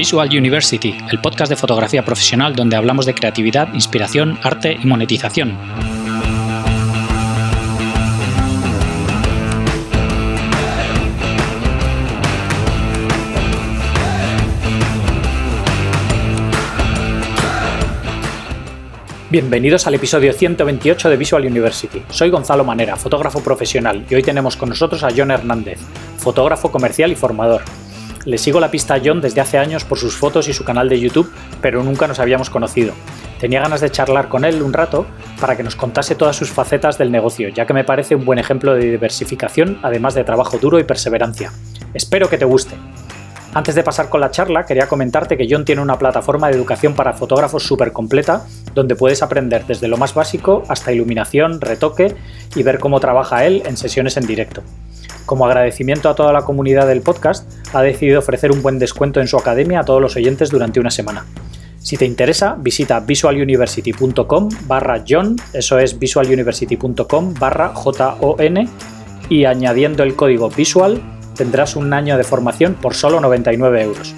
Visual University, el podcast de fotografía profesional donde hablamos de creatividad, inspiración, arte y monetización. Bienvenidos al episodio 128 de Visual University. Soy Gonzalo Manera, fotógrafo profesional, y hoy tenemos con nosotros a John Hernández, fotógrafo comercial y formador. Le sigo la pista a John desde hace años por sus fotos y su canal de YouTube, pero nunca nos habíamos conocido. Tenía ganas de charlar con él un rato para que nos contase todas sus facetas del negocio, ya que me parece un buen ejemplo de diversificación, además de trabajo duro y perseverancia. Espero que te guste. Antes de pasar con la charla, quería comentarte que John tiene una plataforma de educación para fotógrafos súper completa, donde puedes aprender desde lo más básico hasta iluminación, retoque y ver cómo trabaja él en sesiones en directo. Como agradecimiento a toda la comunidad del podcast, ha decidido ofrecer un buen descuento en su academia a todos los oyentes durante una semana. Si te interesa, visita visualuniversity.com barra John, eso es visualuniversity.com barra J-O-N, y añadiendo el código visual tendrás un año de formación por solo 99 euros.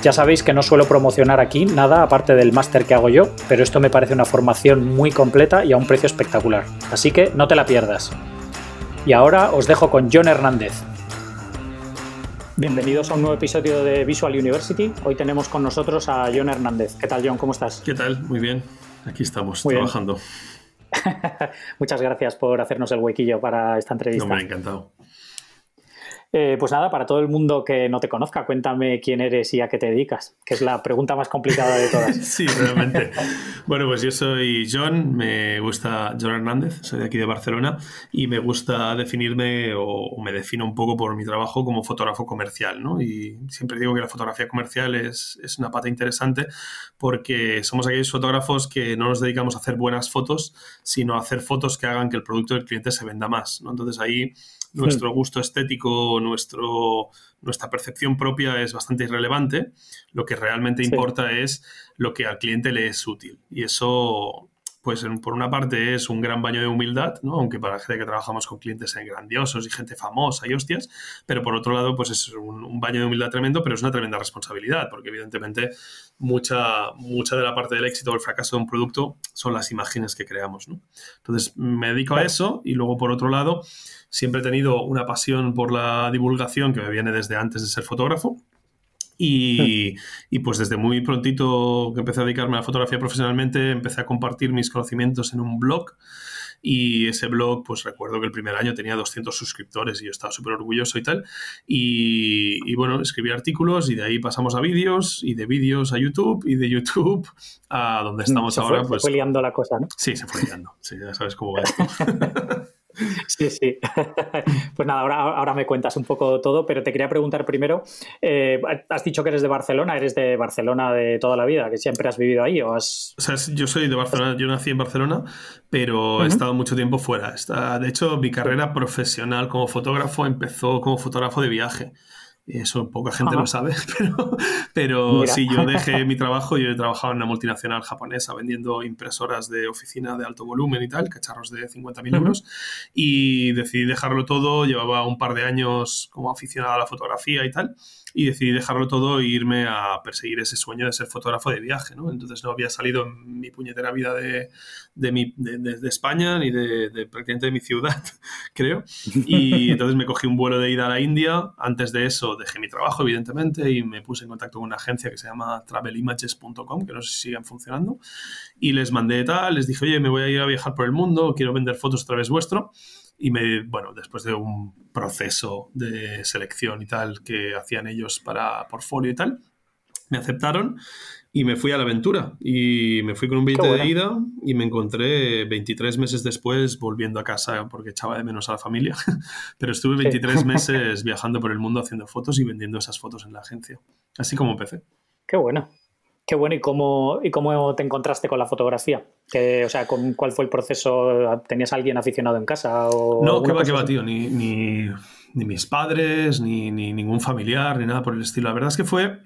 Ya sabéis que no suelo promocionar aquí nada aparte del máster que hago yo, pero esto me parece una formación muy completa y a un precio espectacular, así que no te la pierdas. Y ahora os dejo con John Hernández. Bienvenidos a un nuevo episodio de Visual University. Hoy tenemos con nosotros a John Hernández. ¿Qué tal, John? ¿Cómo estás? ¿Qué tal? Muy bien. Aquí estamos trabajando. Muchas gracias por hacernos el huequillo para esta entrevista. No, me ha encantado. Eh, pues nada, para todo el mundo que no te conozca, cuéntame quién eres y a qué te dedicas, que es la pregunta más complicada de todas. sí, realmente. bueno, pues yo soy John, me gusta John Hernández, soy de aquí de Barcelona y me gusta definirme o, me defino un poco por mi trabajo como fotógrafo comercial, ¿no? Y siempre digo que la fotografía comercial es, es una pata interesante porque somos aquellos fotógrafos que no nos dedicamos a hacer buenas fotos, sino a hacer fotos que hagan que el producto del cliente se venda más, ¿no? Entonces ahí nuestro gusto estético, nuestro, nuestra percepción propia es bastante irrelevante. Lo que realmente importa es lo que al cliente le es útil. Y eso, pues por una parte es un gran baño de humildad, ¿no? aunque para la gente que trabajamos con clientes grandiosos y gente famosa y hostias, pero por otro lado, pues es un, baño de humildad tremendo, pero es una tremenda responsabilidad, porque evidentemente mucha, mucha de la parte del éxito o el fracaso de un producto son las imágenes que creamos. ¿no? Entonces, me dedico a eso y luego, por otro lado, siempre he tenido una pasión por la divulgación que me viene desde antes de ser fotógrafo. Y, pues desde muy prontito que empecé a dedicarme a la fotografía profesionalmente, empecé a compartir mis conocimientos en un blog. Y ese blog, pues recuerdo que el primer año tenía 200 suscriptores y yo estaba súper orgulloso y tal. Y, bueno, escribí artículos y de ahí pasamos a vídeos y de vídeos a YouTube y de YouTube a donde mm, estamos ahora. Fue, pues, se fue liando la cosa, ¿no? Sí, se fue liando. Sí, ya sabes cómo va esto. Sí, sí. Pues nada, ahora, ahora me cuentas un poco todo, pero te quería preguntar primero, eh, has dicho que eres de Barcelona, ¿eres de Barcelona de toda la vida? ¿Que siempre has vivido ahí o has...? O sea, yo soy de Barcelona, yo nací en Barcelona, pero he estado mucho tiempo fuera. De hecho, mi carrera profesional como fotógrafo empezó como fotógrafo de viaje. Eso poca gente lo sabe, pero, pero si yo dejé mi trabajo, yo he trabajado en una multinacional japonesa vendiendo impresoras de oficina de alto volumen y tal, cacharros de 50.000 euros, y decidí dejarlo todo, llevaba un par de años como aficionado a la fotografía y tal, y decidí dejarlo todo e irme a perseguir ese sueño de ser fotógrafo de viaje, ¿no? Entonces no había salido en mi puñetera vida de, de, mi, de, España ni de, prácticamente de mi ciudad, creo. Y entonces me cogí un vuelo de ida a la India. Antes de eso dejé mi trabajo, evidentemente, y me puse en contacto con una agencia que se llama travelimages.com, que no sé si siguen funcionando. Y les mandé tal, les dije, oye, me voy a ir a viajar por el mundo, quiero vender fotos a través vuestro. Y me, bueno, después de un proceso de selección y tal que hacían ellos para portfolio y tal, me aceptaron y me fui a la aventura. Y me fui con un billete de ida y me encontré 23 meses después volviendo a casa porque echaba de menos a la familia. Pero estuve 23 meses viajando por el mundo haciendo fotos y vendiendo esas fotos en la agencia. Así como empecé. Qué bueno. Qué bueno, ¿y cómo, y cómo te encontraste con la fotografía? Que, o sea, ¿cuál fue el proceso? ¿Tenías alguien aficionado en casa? O no, qué va, qué va, tío. Ni, ni, mis padres, ni, ni, ningún familiar, ni nada por el estilo. La verdad es que fue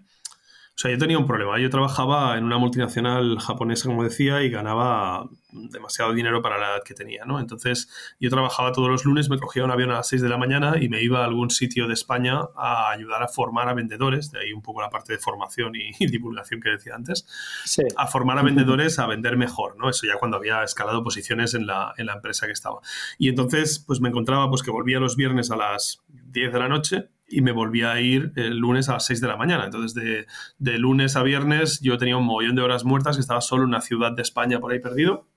o sea, yo tenía un problema. Yo trabajaba en una multinacional japonesa, como decía, y ganaba demasiado dinero para la edad que tenía, ¿no? Entonces, yo trabajaba todos los lunes, me cogía un avión a las 6 de la mañana y me iba a algún sitio de España a ayudar a formar a vendedores, de ahí un poco la parte de formación y, divulgación que decía antes, a formar a vendedores a vender mejor, ¿no? Eso ya cuando había escalado posiciones en la, en la empresa que estaba. Y entonces, pues me encontraba pues que volvía los viernes a las 10 de la noche y me volvía a ir el lunes a las 6 de la mañana. Entonces, de, de, lunes a viernes yo tenía un mogollón de horas muertas, que estaba solo en una ciudad de España por ahí perdido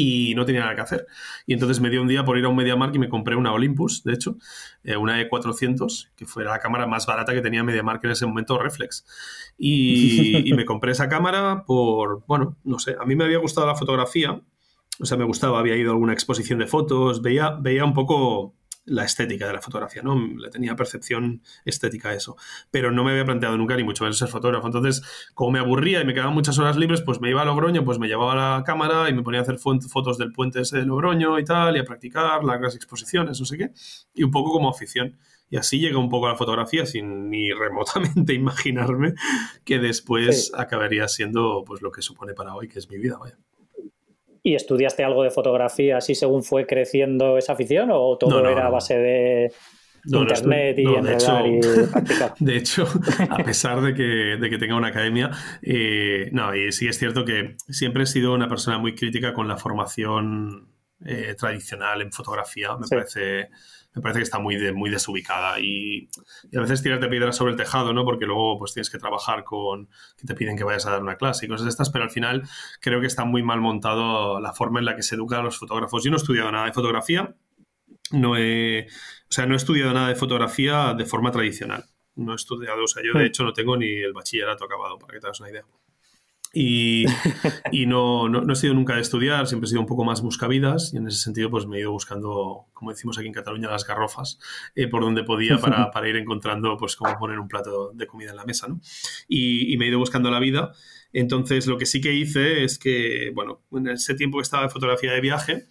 y no tenía nada que hacer. Y entonces me dio un día por ir a un MediaMark y me compré una Olympus, de hecho, eh, una E400, que fue la cámara más barata que tenía MediaMark en ese momento, Reflex. Y, y me compré esa cámara por, bueno, no sé, a mí me había gustado la fotografía, o sea, me gustaba, había ido a alguna exposición de fotos, veía, veía un poco la estética de la fotografía, ¿no? Le tenía percepción estética a eso. Pero no me había planteado nunca ni mucho menos ser fotógrafo. Entonces, como me aburría y me quedaban muchas horas libres, pues me iba a Logroño, pues me llevaba la cámara y me ponía a hacer fotos del puente ese de Logroño y tal, y a practicar las exposiciones, no sé qué. Y un poco como afición. Y así llegué un poco a la fotografía sin ni remotamente imaginarme que después acabaría siendo pues lo que supone para hoy, que es mi vida, vaya. ¿Y estudiaste algo de fotografía así según fue creciendo esa afición o todo era a base de internet y enredar y practicar? De hecho, a pesar de que, de que tenga una academia, eh, no, y sí es cierto que siempre he sido una persona muy crítica con la formación eh, tradicional en fotografía. Me parece me parece que está muy, muy desubicada y, a veces tirarte piedras sobre el tejado, ¿no? Porque luego pues tienes que trabajar con que te piden que vayas a dar una clase y cosas de estas, pero al final creo que está muy mal montado la forma en la que se educa a los fotógrafos. Yo no he estudiado nada de fotografía, no he, o sea, no he estudiado nada de fotografía de forma tradicional. No he estudiado, o sea, yo de hmm. hecho no tengo ni el bachillerato acabado, para que te hagas una idea. Y, no, no, he sido nunca de estudiar, siempre he sido un poco más buscavidas y en ese sentido pues me he ido buscando, como decimos aquí en Cataluña, las garrofas eh, por donde podía para, para, ir encontrando pues cómo poner un plato de comida en la mesa. ¿no? Y, me he ido buscando la vida. Entonces lo que sí que hice es que, bueno, en ese tiempo que estaba de fotografía de viaje,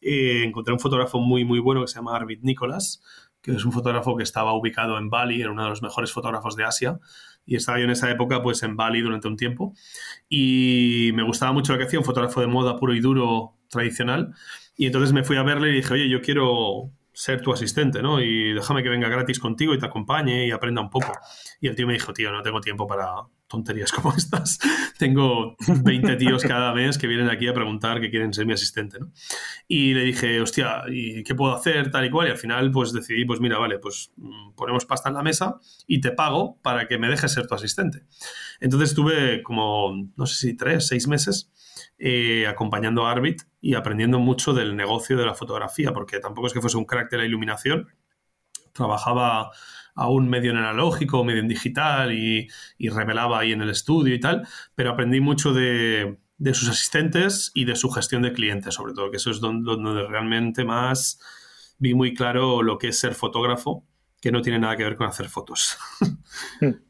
eh, encontré un fotógrafo muy, muy bueno que se llama Arvid Nicholas, que es un fotógrafo que estaba ubicado en Bali, era uno de los mejores fotógrafos de Asia y estaba yo en esa época pues en Bali durante un tiempo. Y me gustaba mucho lo que hacía, un fotógrafo de moda puro y duro tradicional. Y entonces me fui a verle y dije, oye, yo quiero ser tu asistente, ¿no? Y déjame que venga gratis contigo y te acompañe y aprenda un poco. Y el tío me dijo, tío, no tengo tiempo para tonterías como estas. tengo 20 tíos cada mes que vienen aquí a preguntar que quieren ser mi asistente, ¿no? Y le dije, hostia, ¿y qué puedo hacer? Tal y cual. Y al final, pues decidí, pues mira, vale, pues mm, ponemos pasta en la mesa y te pago para que me dejes ser tu asistente. Entonces estuve como, no sé si tres, seis meses eh, acompañando a Arbit y aprendiendo mucho del negocio de la fotografía, porque tampoco es que fuese un crack de la iluminación. Trabajaba a un medio en analógico, medio en digital y, revelaba ahí en el estudio y tal, pero aprendí mucho de, sus asistentes y de su gestión de clientes, sobre todo, que eso es donde, donde realmente más vi muy claro lo que es ser fotógrafo, que no tiene nada que ver con hacer fotos.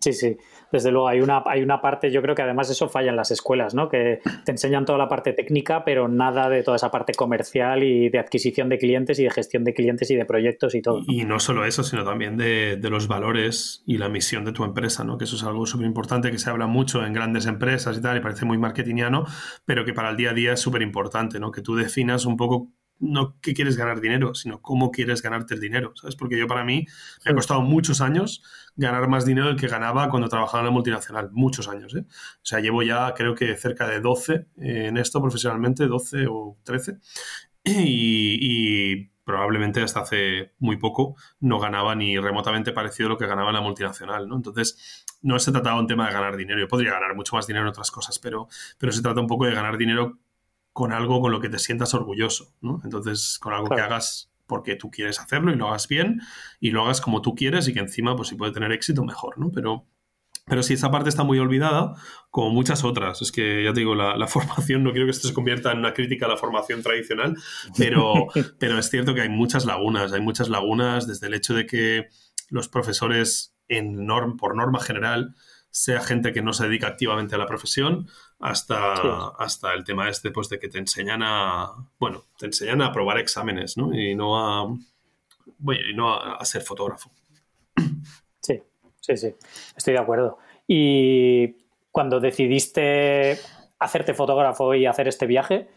Sí, sí desde luego hay una, hay una parte, yo creo que además eso falla en las escuelas, ¿no? Que te enseñan toda la parte técnica, pero nada de toda esa parte comercial y de adquisición de clientes y de gestión de clientes y de proyectos y todo. Y no solo eso, sino también de, los valores y la misión de tu empresa, ¿no? Que eso es algo súper importante que se habla mucho en grandes empresas y tal, y parece muy marketingiano, pero que para el día a día es súper importante, ¿no? Que tú definas un poco no que quieres ganar dinero, sino cómo quieres ganarte el dinero, ¿sabes? Porque yo para mí me ha costado muchos años ganar más dinero del que ganaba cuando trabajaba en la multinacional, muchos años, ¿eh? O sea, llevo ya creo que cerca de 12 en esto profesionalmente, 12 o 13, y, probablemente hasta hace muy poco no ganaba ni remotamente parecido a lo que ganaba en la multinacional, ¿no? Entonces, no se trataba un tema de ganar dinero, yo podría ganar mucho más dinero en otras cosas, pero, pero se trata un poco de ganar dinero con algo con lo que te sientas orgulloso, ¿no? Entonces, con algo que hagas porque tú quieres hacerlo y lo hagas bien y lo hagas como tú quieres y que encima, pues si puede tener éxito, mejor, ¿no? Pero, pero sí, esa parte está muy olvidada, como muchas otras. Es que, ya te digo, la, formación, no quiero que esto se convierta en una crítica a la formación tradicional, pero, pero es cierto que hay muchas lagunas, hay muchas lagunas desde el hecho de que los profesores, en norm, por norma general, sea gente que no se dedica activamente a la profesión, hasta, hasta el tema este pues, de que te enseñan a, bueno, te enseñan a probar exámenes, ¿no? Y no a, bueno, y no a, ser fotógrafo. Sí, Sí, sí, estoy de acuerdo. Y cuando decidiste hacerte fotógrafo y hacer este viaje,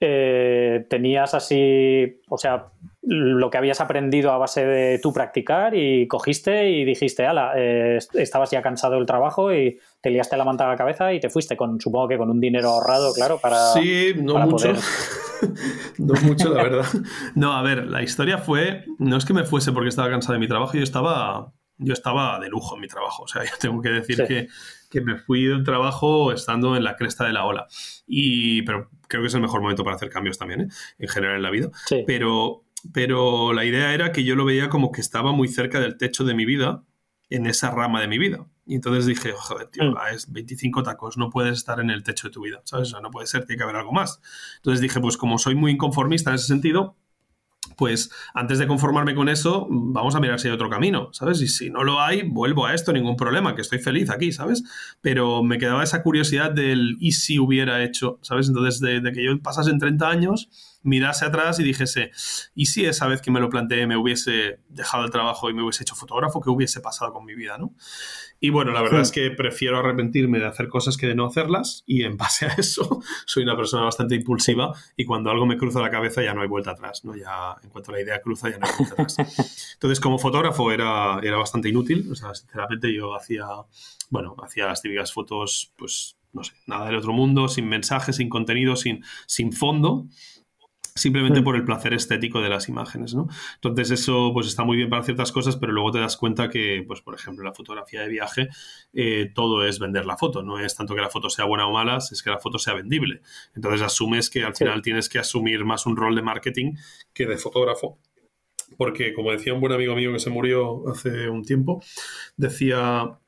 eh, tenías así, o sea, lo que habías aprendido a base de tú practicar y cogiste y dijiste, ala, eh, estabas ya cansado del trabajo y te liaste la manta a la cabeza y te fuiste con, supongo que con un dinero ahorrado, claro, para... Sí, no mucho. no mucho, la verdad. No, a ver, la historia fue, no es que me fuese porque estaba cansado de mi trabajo, yo estaba, yo estaba de lujo en mi trabajo, o sea, yo tengo que decir que que me fui del trabajo estando en la cresta de la ola. Y, pero creo que es el mejor momento para hacer cambios también, ¿eh? en general en la vida. Pero, pero la idea era que yo lo veía como que estaba muy cerca del techo de mi vida, en esa rama de mi vida. Y entonces dije, joder, tío, mm. es 25 tacos, no puedes estar en el techo de tu vida, ¿sabes? O sea, no puede ser, tiene que haber algo más. Entonces dije, pues como soy muy inconformista en ese sentido, pues antes de conformarme con eso, vamos a mirar si hay otro camino, ¿sabes? Y si no lo hay, vuelvo a esto, ningún problema, que estoy feliz aquí, ¿sabes? Pero me quedaba esa curiosidad del y si hubiera hecho, ¿sabes? Entonces, de, que yo pasase en 30 años mirase atrás y dijese, ¿y si esa vez que me lo planteé me hubiese dejado el trabajo y me hubiese hecho fotógrafo, qué hubiese pasado con mi vida, ¿no? Y bueno, la verdad es que prefiero arrepentirme de hacer cosas que de no hacerlas y en base a eso soy una persona bastante impulsiva y cuando algo me cruza la cabeza ya no hay vuelta atrás, ¿no? Ya en cuanto la idea cruza ya no hay vuelta atrás. Entonces, como fotógrafo era, era bastante inútil, o sea, sinceramente yo hacía, bueno, hacía las típicas fotos, pues, no sé, nada del otro mundo, sin mensaje, sin contenido, sin, sin fondo simplemente mm. por el placer estético de las imágenes, ¿no? Entonces eso pues está muy bien para ciertas cosas, pero luego te das cuenta que, pues por ejemplo, la fotografía de viaje, eh, todo es vender la foto, no es tanto que la foto sea buena o mala, es que la foto sea vendible. Entonces asumes que al final tienes que asumir más un rol de marketing que de fotógrafo. Porque, como decía un buen amigo mío que se murió hace un tiempo, decía,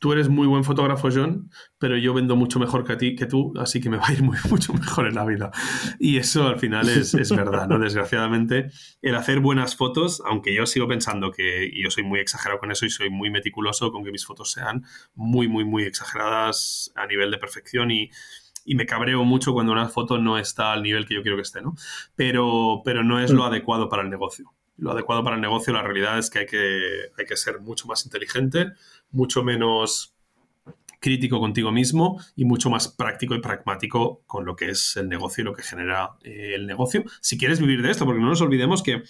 tú eres muy buen fotógrafo, John, pero yo vendo mucho mejor que a ti, que tú, así que me va a ir muy, mucho mejor en la vida. Y eso al final es, verdad, ¿no? Desgraciadamente, el hacer buenas fotos, aunque yo sigo pensando que yo soy muy exagerado con eso y soy muy meticuloso con que mis fotos sean muy, muy, muy exageradas a nivel de perfección y, me cabreo mucho cuando una foto no está al nivel que yo quiero que esté, ¿no? Pero, pero no es lo mm. adecuado para el negocio. Lo adecuado para el negocio, la realidad es que hay que, hay que ser mucho más inteligente, mucho menos crítico contigo mismo y mucho más práctico y pragmático con lo que es el negocio y lo que genera eh, el negocio. Si quieres vivir de esto, porque no nos olvidemos que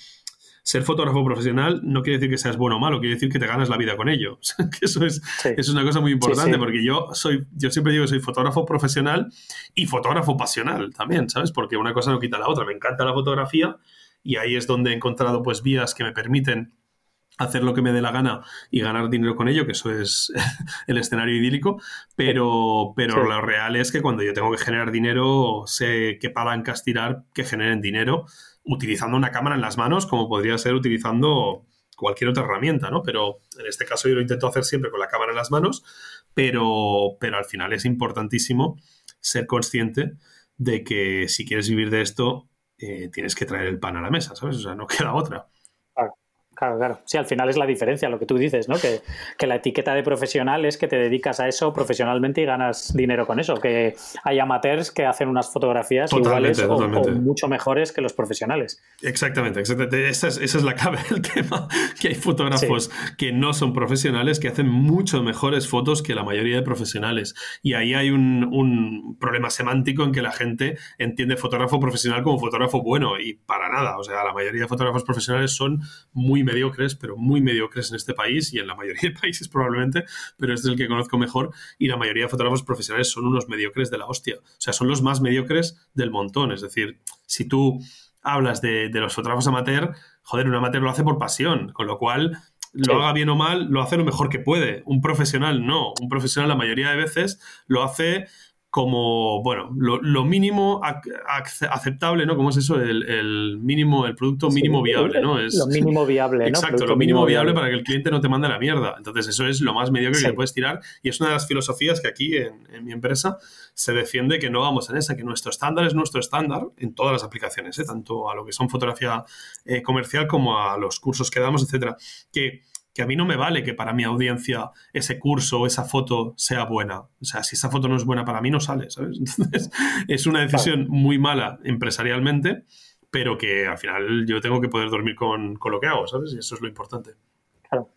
ser fotógrafo profesional no quiere decir que seas bueno o malo, quiere decir que te ganas la vida con ello. que eso es, es, una cosa muy importante, porque yo soy, yo siempre digo que soy fotógrafo profesional y fotógrafo pasional también, ¿sabes? Porque una cosa no quita la otra. Me encanta la fotografía y ahí es donde he encontrado pues vías que me permiten hacer lo que me dé la gana y ganar dinero con ello, que eso es el escenario idílico, pero, pero lo real es que cuando yo tengo que generar dinero, sé qué palancas tirar que generen dinero utilizando una cámara en las manos, como podría ser utilizando cualquier otra herramienta, ¿no? Pero en este caso yo lo intento hacer siempre con la cámara en las manos, pero, pero al final es importantísimo ser consciente de que si quieres vivir de esto, eh, tienes que traer el pan a la mesa, ¿sabes? O sea, no queda otra. Claro, claro. Sí, al final es la diferencia, lo que tú dices, ¿no? Que, la etiqueta de profesional es que te dedicas a eso profesionalmente y ganas dinero con eso. Que hay amateurs que hacen unas fotografías iguales O, mucho mejores que los profesionales. Exactamente, exactamente. Esa es, la clave del tema. Que hay fotógrafos que no son profesionales que hacen mucho mejores fotos que la mayoría de profesionales. Y ahí hay un, un problema semántico en que la gente entiende fotógrafo profesional como fotógrafo bueno y para nada. O sea, la mayoría de fotógrafos profesionales son muy mediocres, pero muy mediocres en este país y en la mayoría de países probablemente, pero este es el que conozco mejor y la mayoría de fotógrafos profesionales son unos mediocres de la hostia. O sea, son los más mediocres del montón. Es decir, si tú hablas de, los fotógrafos amateur, joder, un amateur lo hace por pasión, con lo cual lo haga bien o mal, lo hace lo mejor que puede. Un profesional no. Un profesional la mayoría de veces lo hace como, bueno, lo, mínimo aceptable, ¿no? ¿Cómo es eso? El, mínimo, el producto mínimo viable, ¿no? Es, lo mínimo viable, ¿no? Exacto, lo mínimo, viable, para que el cliente no te mande la mierda. Entonces, eso es lo más mediocre que le puedes tirar y es una de las filosofías que aquí en, mi empresa se defiende que no vamos en esa, que nuestro estándar es nuestro estándar en todas las aplicaciones, ¿eh? tanto a lo que son fotografía eh, comercial como a los cursos que damos, etcétera. Que que a mí no me vale que para mi audiencia ese curso o esa foto sea buena. O sea, si esa foto no es buena para mí, no sale, ¿sabes? Entonces, es una decisión muy mala empresarialmente, pero que al final yo tengo que poder dormir con, con, lo que hago, ¿sabes? Y eso es lo importante. Claro.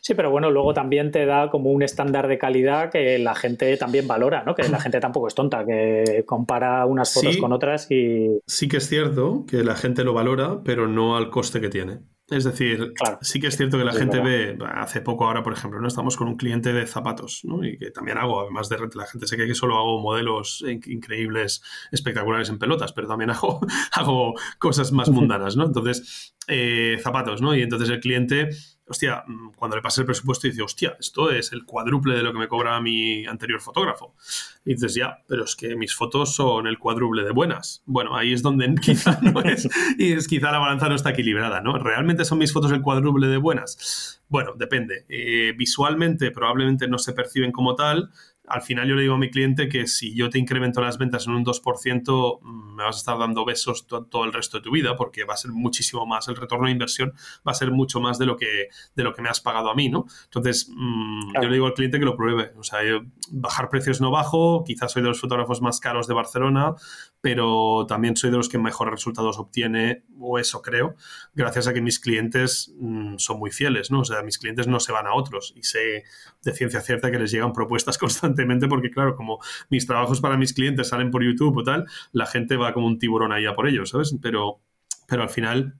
Sí, pero bueno, luego también te da como un estándar de calidad que la gente también valora, ¿no? Que la gente tampoco es tonta, que compara unas fotos con otras y... Sí que es cierto que la gente lo valora, pero no al coste que tiene. Es decir, sí que es cierto que la gente ve, hace poco ahora, por ejemplo, no estamos con un cliente de zapatos, ¿no? Y que también hago, además de la gente sé que solo hago modelos increíbles, espectaculares en pelotas, pero también hago, hago cosas más mundanas, ¿no? Entonces, eh, zapatos, ¿no? Y entonces el cliente hostia, mm, cuando le pasé el presupuesto dice, hostia, esto es el cuádruple de lo que me cobraba mi anterior fotógrafo. Y dices, ya, pero es que mis fotos son el cuádruple de buenas. Bueno, ahí es donde quizá no es, y es quizá la balanza no está equilibrada, ¿no? ¿Realmente son mis fotos el cuádruple de buenas? Bueno, depende. Eh, visualmente probablemente no se perciben como tal, al final yo le digo a mi cliente que si yo te incremento las ventas en un 2%, mm, me vas a estar dando besos todo el resto de tu vida porque va a ser muchísimo más, el retorno de inversión va a ser mucho más de lo que, de lo que me has pagado a mí, ¿no? Entonces, mm, yo le digo al cliente que lo pruebe. O sea, bajar precios no bajo, quizás soy de los fotógrafos más caros de Barcelona, pero también soy de los que mejores resultados obtiene, o eso creo, gracias a que mis clientes mm, son muy fieles, ¿no? O sea, mis clientes no se van a otros y sé de ciencia cierta que les llegan propuestas constantemente porque, claro, como mis trabajos para mis clientes salen por YouTube o tal, la gente va como un tiburón ahí a por ellos, ¿sabes? Pero, pero al final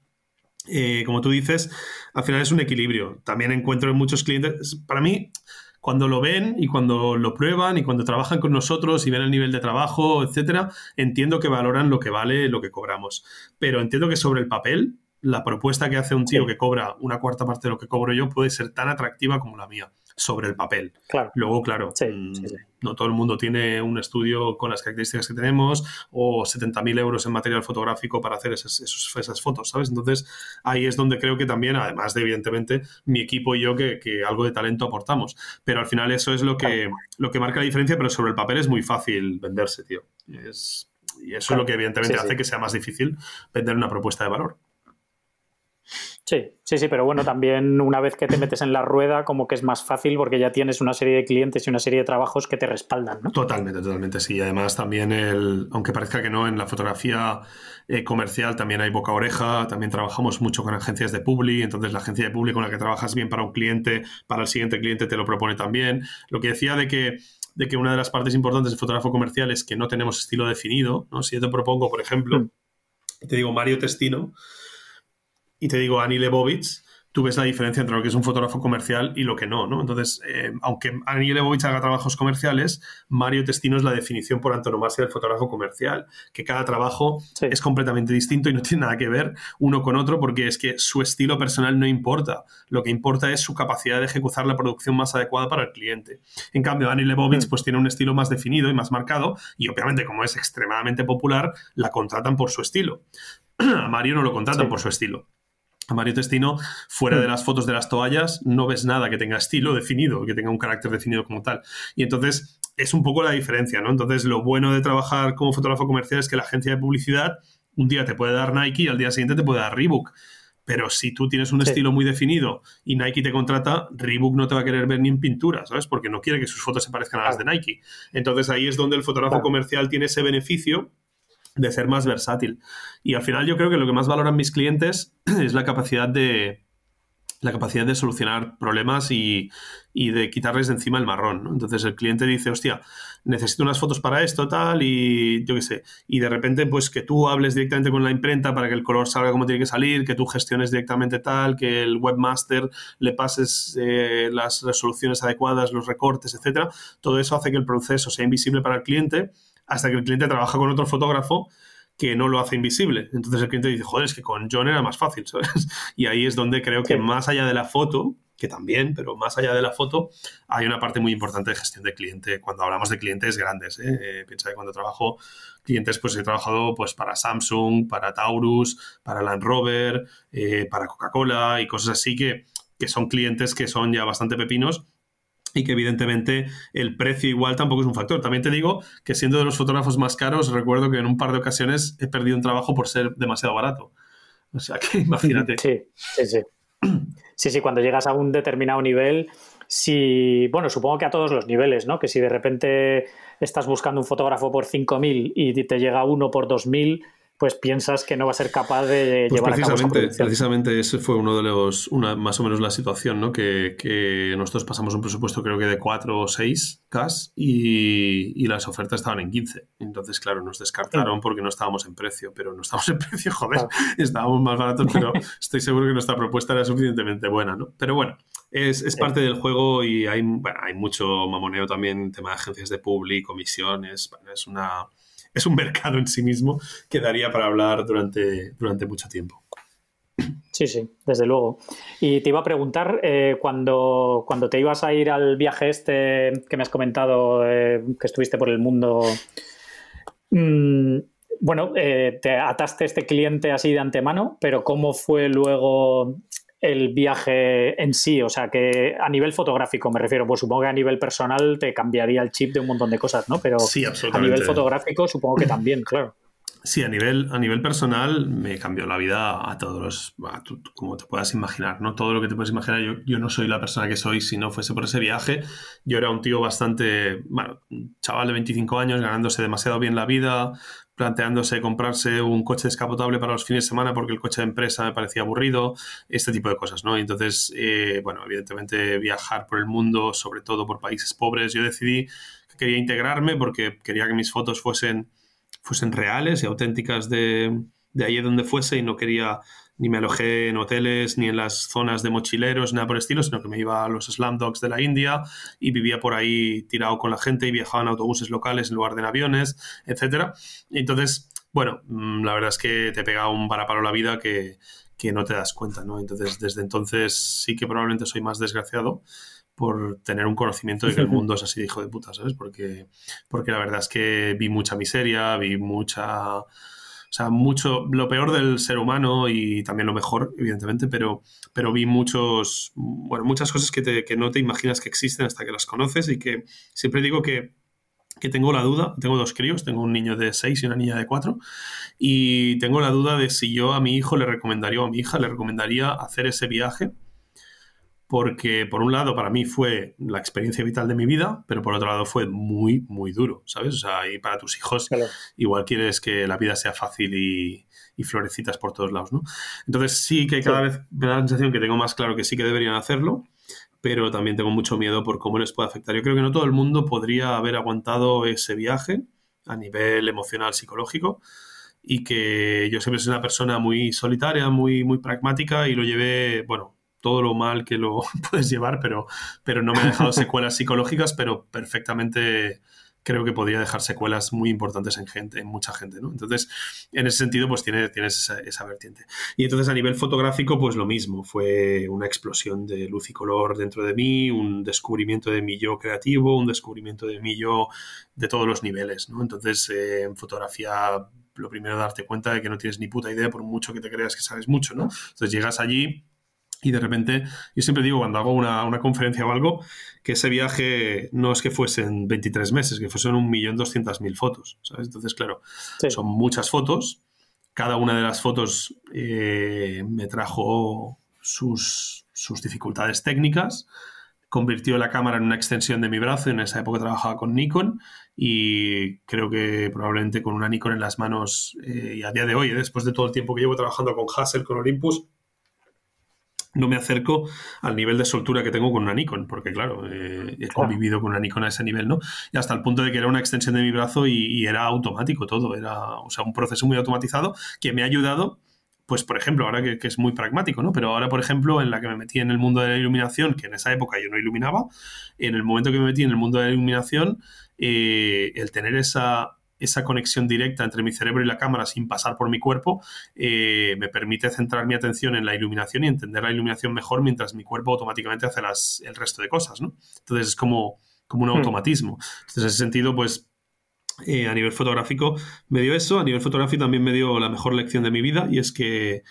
eh, como tú dices, al final es un equilibrio. También encuentro en muchos clientes, para mí, cuando lo ven y cuando lo prueban y cuando trabajan con nosotros y ven el nivel de trabajo, etcétera, entiendo que valoran lo que vale lo que cobramos. Pero entiendo que sobre el papel, la propuesta que hace un tío que cobra una cuarta parte de lo que cobro yo puede ser tan atractiva como la mía sobre el papel. Luego, claro, mm, no todo el mundo tiene un estudio con las características que tenemos o 70.000 euros en material fotográfico para hacer esas, esas, fotos, ¿sabes? Entonces, ahí es donde creo que también, además de, evidentemente, mi equipo y yo, que, algo de talento aportamos. Pero al final eso es lo que, lo que marca la diferencia, pero sobre el papel es muy fácil venderse, tío. Es, y eso es lo que, evidentemente, hace que sea más difícil vender una propuesta de valor. Sí, sí, sí, pero bueno, también una vez que te metes en la rueda, como que es más fácil porque ya tienes una serie de clientes y una serie de trabajos que te respaldan, ¿no? Totalmente, totalmente, sí. Además, también el, aunque parezca que no, en la fotografía eh, comercial también hay boca oreja, también trabajamos mucho con agencias de publi, entonces la agencia de publi con la que trabajas bien para un cliente, para el siguiente cliente te lo propone también. Lo que decía de que de que una de las partes importantes del fotógrafo comercial es que no tenemos estilo definido, ¿no? Si yo te propongo, por ejemplo, mm. te digo Mario Testino, y te digo Ani Lebovitz, tú ves la diferencia entre lo que es un fotógrafo comercial y lo que no, ¿no? Entonces, eh, aunque Ani Lebovitz haga trabajos comerciales, Mario Testino es la definición por antonomasia del fotógrafo comercial, que cada trabajo es completamente distinto y no tiene nada que ver uno con otro porque es que su estilo personal no importa. Lo que importa es su capacidad de ejecutar la producción más adecuada para el cliente. En cambio, Ani Lebovitz mm. pues tiene un estilo más definido y más marcado y obviamente como es extremadamente popular, la contratan por su estilo. A Mario no lo contratan por su estilo. Mario Testino, fuera de hmm. las fotos de las toallas, no ves nada que tenga estilo definido, que tenga un carácter definido como tal. Y entonces es un poco la diferencia, ¿no? Entonces lo bueno de trabajar como fotógrafo comercial es que la agencia de publicidad un día te puede dar Nike y al día siguiente te puede dar Reebok. Pero si tú tienes un estilo muy definido y Nike te contrata, Reebok no te va a querer ver ni en pintura, ¿sabes? Porque no quiere que sus fotos se parezcan a las de Nike. Entonces ahí es donde el fotógrafo comercial tiene ese beneficio de ser más versátil. Y al final yo creo que lo que más valoran mis clientes es la capacidad de la capacidad de solucionar problemas y, de quitarles de encima el marrón. Entonces el cliente dice, hostia, necesito unas fotos para esto, tal, y yo qué sé. Y de repente, pues que tú hables directamente con la imprenta para que el color salga como tiene que salir, que tú gestiones directamente tal, que el webmaster le pases eh, las resoluciones adecuadas, los recortes, etcétera. Todo eso hace que el proceso sea invisible para el cliente hasta que el cliente trabaja con otro fotógrafo que no lo hace invisible. Entonces el cliente dice, joder, es que con John era más fácil, ¿sabes? Y ahí es donde creo que más allá de la foto, que también, pero más allá de la foto, hay una parte muy importante de gestión de cliente. Cuando hablamos de clientes grandes, ¿eh? eh piensa que cuando trabajo clientes, pues he trabajado pues para Samsung, para Taurus, para Land Rover, eh, para Coca-Cola y cosas así que, que son clientes que son ya bastante pepinos y que evidentemente el precio igual tampoco es un factor. También te digo que siendo de los fotógrafos más caros, recuerdo que en un par de ocasiones he perdido un trabajo por ser demasiado barato. O sea que imagínate. Sí, sí, sí. Sí, sí, cuando llegas a un determinado nivel, si, bueno, supongo que a todos los niveles, ¿no? Que si de repente estás buscando un fotógrafo por 5.000 y te llega uno por 2.000, pues piensas que no va a ser capaz de pues llevar a cabo esa Precisamente ese fue uno de los, una, más o menos la situación, ¿no? Que, que, nosotros pasamos un presupuesto creo que de 4 o 6 CAS y, y, las ofertas estaban en 15. Entonces, claro, nos descartaron porque no estábamos en precio, pero no estábamos en precio, joder, estábamos más baratos, pero estoy seguro que nuestra propuesta era suficientemente buena, ¿no? Pero bueno, es, es parte del juego y hay, bueno, hay mucho mamoneo también, tema de agencias de public, comisiones, es una es un mercado en sí mismo que daría para hablar durante, durante mucho tiempo. Sí, sí, desde luego. Y te iba a preguntar, eh, cuando, cuando te ibas a ir al viaje este que me has comentado, eh, que estuviste por el mundo, mm, bueno, eh, te ataste este cliente así de antemano, pero ¿cómo fue luego el viaje en sí? O sea, que a nivel fotográfico me refiero, pues supongo que a nivel personal te cambiaría el chip de un montón de cosas, ¿no? Pero sí, a nivel fotográfico supongo que también, claro. Sí, a nivel, a nivel personal me cambió la vida a todos los, como te puedas imaginar, ¿no? Todo lo que te puedes imaginar, yo, yo, no soy la persona que soy si no fuese por ese viaje. Yo era un tío bastante, bueno, chaval de 25 años, ganándose demasiado bien la vida, planteándose comprarse un coche descapotable para los fines de semana porque el coche de empresa me parecía aburrido, este tipo de cosas, ¿no? entonces, eh, bueno, evidentemente viajar por el mundo, sobre todo por países pobres, yo decidí que quería integrarme porque quería que mis fotos fuesen, fuesen reales y auténticas de, de allí donde fuese y no quería ni me alojé en hoteles ni en las zonas de mochileros, nada por el estilo, sino que me iba a los slam dogs de la India y vivía por ahí tirado con la gente y viajaba en autobuses locales en lugar de en aviones, etcétera. Entonces, bueno, mm, la verdad es que te pega un varapalo la vida que, que no te das cuenta, ¿no? Entonces, desde entonces sí que probablemente soy más desgraciado por tener un conocimiento de que el mundo es así de hijo de puta, ¿sabes? Porque, porque la verdad es que vi mucha miseria, vi mucha sea, mucho, lo peor del ser humano y también lo mejor, evidentemente, pero, pero vi muchos, bueno, muchas cosas que, te, que no te imaginas que existen hasta que las conoces y que siempre digo que que tengo la duda, tengo dos críos, tengo un niño de 6 y una niña de 4, y tengo la duda de si yo a mi hijo le recomendaría o a mi hija le recomendaría hacer ese viaje porque por un lado para mí fue la experiencia vital de mi vida, pero por otro lado fue muy, muy duro, ¿sabes? O sea, y para tus hijos igual quieres que la vida sea fácil y, florecitas por todos lados, ¿no? Entonces sí que cada vez me da la sensación que tengo más claro que sí que deberían hacerlo, pero también tengo mucho miedo por cómo les puede afectar. Yo creo que no todo el mundo podría haber aguantado ese viaje a nivel emocional, psicológico, y que yo siempre soy una persona muy solitaria, muy, muy pragmática y lo llevé, bueno, todo lo mal que lo puedes llevar, pero, pero no me ha dejado secuelas psicológicas, pero perfectamente creo que podría dejar secuelas muy importantes en gente, en mucha gente, ¿no? Entonces, en ese sentido, pues tienes, esa, vertiente. Y entonces a nivel fotográfico, pues lo mismo, fue una explosión de luz y color dentro de mí, un descubrimiento de mi yo creativo, un descubrimiento de mi yo de todos los niveles, ¿no? Entonces, eh, en fotografía, lo primero darte cuenta de que no tienes ni puta idea por mucho que te creas que sabes mucho, ¿no? Entonces llegas allí y de repente, yo siempre digo cuando hago una, conferencia o algo, que ese viaje no es que fuesen 23 meses, que fuesen 1.200.000 fotos. ¿sabes? Entonces, claro, son muchas fotos. Cada una de las fotos eh, me trajo sus, sus, dificultades técnicas. Convirtió la cámara en una extensión de mi brazo. En esa época trabajaba con Nikon y creo que probablemente con una Nikon en las manos eh, y a día de hoy, después de todo el tiempo que llevo trabajando con Hassel, con Olympus, no me acerco al nivel de soltura que tengo con una Nikon, porque claro, eh, he convivido con una Nikon a ese nivel, ¿no? Y hasta el punto de que era una extensión de mi brazo y, era automático todo, era, o sea, un proceso muy automatizado que me ha ayudado, pues por ejemplo, ahora que, es muy pragmático, ¿no? Pero ahora, por ejemplo, en la que me metí en el mundo de la iluminación, que en esa época yo no iluminaba, en el momento que me metí en el mundo de la iluminación, eh, el tener esa esa conexión directa entre mi cerebro y la cámara sin pasar por mi cuerpo, eh, me permite centrar mi atención en la iluminación y entender la iluminación mejor mientras mi cuerpo automáticamente hace las, el resto de cosas, ¿no? Entonces es como, como un hmm. automatismo. Entonces, en ese sentido, pues eh, a nivel fotográfico me dio eso, a nivel fotográfico también me dio la mejor lección de mi vida y es que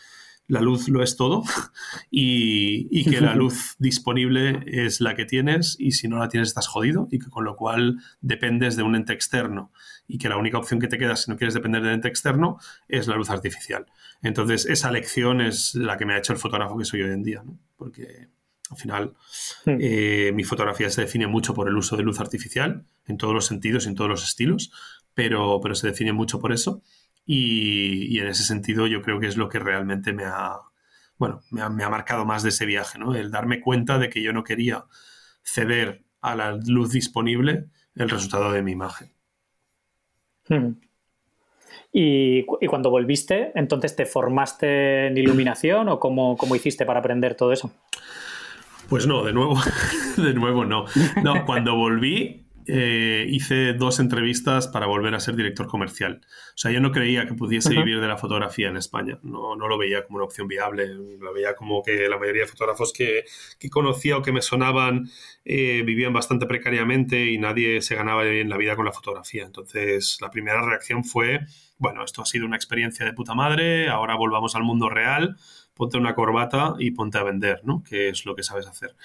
la luz lo es todo y, que la luz disponible es la que tienes y si no la tienes estás jodido y que con lo cual dependes de un ente externo y que la única opción que te queda si no quieres depender del ente externo es la luz artificial. Entonces esa lección es la que me ha hecho el fotógrafo que soy hoy en día, porque al final eh, mi fotografía se define mucho por el uso de luz artificial en todos los sentidos y en todos los estilos, pero, pero se define mucho por eso y, en ese sentido yo creo que es lo que realmente me ha, bueno, me ha, marcado más de ese viaje, ¿no? El darme cuenta de que yo no quería ceder a la luz disponible el resultado de mi imagen. Hmm. Y, cuando volviste, entonces te formaste en iluminación o cómo, cómo, hiciste para aprender todo eso? Pues no, de nuevo, de nuevo no. No, cuando volví, eh, hice dos entrevistas para volver a ser director comercial. O sea, yo no creía que pudiese vivir de la fotografía en España. No, no, lo veía como una opción viable. Lo veía como que la mayoría de fotógrafos que, que conocía o que me sonaban eh, vivían bastante precariamente y nadie se ganaba bien la vida con la fotografía. Entonces, la primera reacción fue, bueno, esto ha sido una experiencia de puta madre, ahora volvamos al mundo real ponte una corbata y ponte a vender, ¿no? Que es lo que sabes hacer.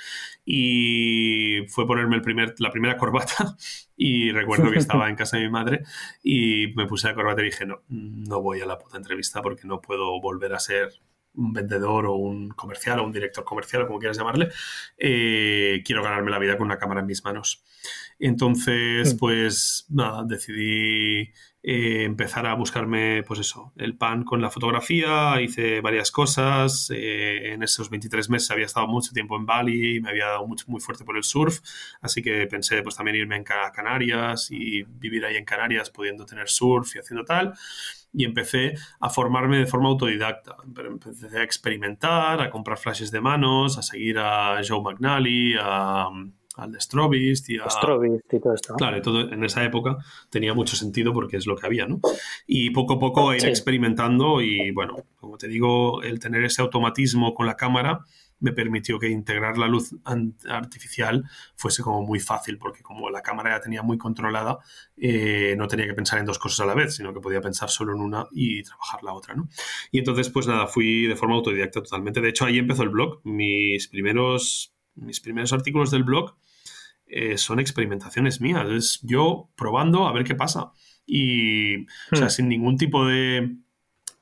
Y fue ponerme el primer, la primera corbata y recuerdo que estaba en casa de mi madre y me puse la corbata y dije, no, no voy a la puta entrevista porque no puedo volver a ser un vendedor o un comercial o un director comercial o como quieras llamarle, eh, quiero ganarme la vida con una cámara en mis manos. Entonces, mm. pues nada, decidí eh, empezar a buscarme, pues eso, el pan con la fotografía, hice varias cosas, eh, en esos 23 meses había estado mucho tiempo en Bali, me había dado mucho, muy fuerte por el surf, así que pensé pues también irme a Canarias y vivir ahí en Canarias pudiendo tener surf y haciendo tal y empecé a formarme de forma autodidacta. Empecé a experimentar, a comprar flashes de manos, a seguir a Joe McNally, a, al de Strobist y a... Strobist y todo esto. Claro, todo en esa época tenía mucho sentido porque es lo que había, ¿no? Y poco a poco ir experimentando y, bueno, como te digo, el tener ese automatismo con la cámara me permitió que integrar la luz artificial fuese como muy fácil, porque como la cámara ya tenía muy controlada, eh, no tenía que pensar en dos cosas a la vez, sino que podía pensar solo en una y trabajar la otra, ¿no? Y entonces, pues nada, fui de forma autodidacta totalmente. De hecho, ahí empezó el blog. Mis primeros, mis primeros artículos del blog eh, son experimentaciones mías. Es yo probando a ver qué pasa. Y, o sea, hmm. sin ningún tipo de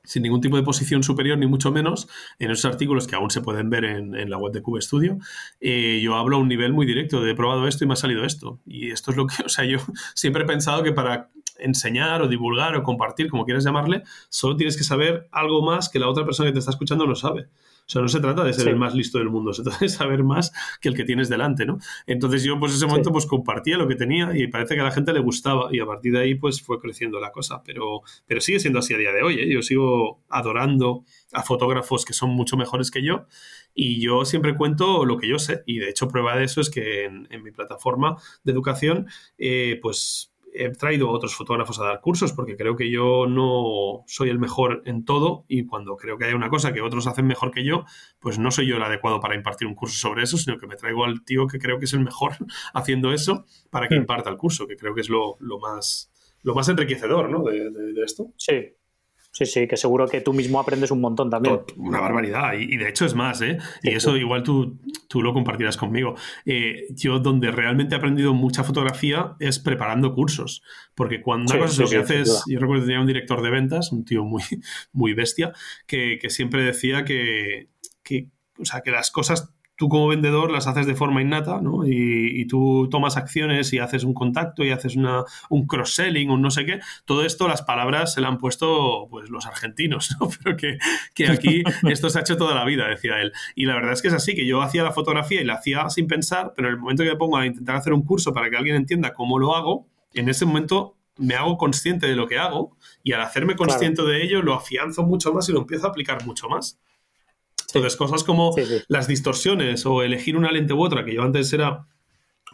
sin ningún tipo de posición superior, ni mucho menos, en esos artículos que aún se pueden ver en, la web de Cube Studio, eh, yo hablo a un nivel muy directo de he probado esto y me ha salido esto. Y esto es lo que, o sea, yo siempre he pensado que para enseñar o divulgar o compartir, como quieras llamarle, solo tienes que saber algo más que la otra persona que te está escuchando no sabe. O sea, no se trata de ser el más listo del mundo, se trata de saber más que el que tienes delante, ¿no? Entonces yo, pues, ese momento, pues, compartía lo que tenía y parece que a la gente le gustaba y a partir de ahí, pues, fue creciendo la cosa. Pero, pero sigue siendo así a día de hoy, ¿eh? Yo sigo adorando a fotógrafos que son mucho mejores que yo y yo siempre cuento lo que yo sé y de hecho prueba de eso es que en, mi plataforma de educación, eh, pues he traído a otros fotógrafos a dar cursos porque creo que yo no soy el mejor en todo y cuando creo que hay una cosa que otros hacen mejor que yo, pues no soy yo el adecuado para impartir un curso sobre eso, sino que me traigo al tío que creo que es el mejor haciendo eso para que hmm. imparta el curso, que creo que es lo, más, lo más enriquecedor ¿no? de, de esto. Sí, Sí, sí, que seguro que tú mismo aprendes un montón también. Una barbaridad. Y, de hecho es más, ¿eh? Y eso igual tú, tú lo compartirás conmigo. Eh, yo donde realmente he aprendido mucha fotografía es preparando cursos. Porque cuando una cosa que haces, yo recuerdo que tenía un director de ventas, un tío muy, muy bestia, que, que siempre decía que, que, o sea, que las cosas tú como vendedor las haces de forma innata, ¿no? Y, tú tomas acciones y haces un contacto y haces una, un cross-selling, un no sé qué. Todo esto, las palabras se le han puesto pues los argentinos, ¿no? Pero que, que aquí esto se ha hecho toda la vida, decía él. Y la verdad es que es así, que yo hacía la fotografía y la hacía sin pensar, pero en el momento que me pongo a intentar hacer un curso para que alguien entienda cómo lo hago, en ese momento me hago consciente de lo que hago y al hacerme consciente de ello lo afianzo mucho más y lo empiezo a aplicar mucho más. Entonces, cosas como las distorsiones o elegir una lente u otra, que yo antes era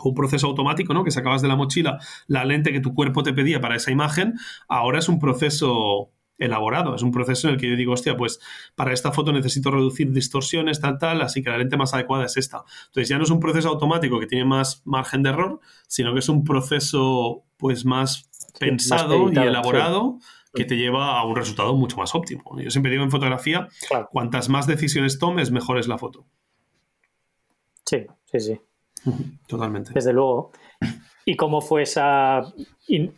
un proceso automático, ¿no? Que sacabas de la mochila la lente que tu cuerpo te pedía para esa imagen, ahora es un proceso elaborado, es un proceso en el que yo digo, hostia, pues para esta foto necesito reducir distorsiones, tal, tal, así que la lente más adecuada es esta. Entonces ya no es un proceso automático que tiene más margen de error, sino que es un proceso pues más pensado y elaborado que te lleva a un resultado mucho más óptimo. Yo siempre digo en fotografía, cuantas más decisiones tomes, mejor es la foto. Sí, sí, sí. Totalmente. Desde luego. ¿Y cómo fue esa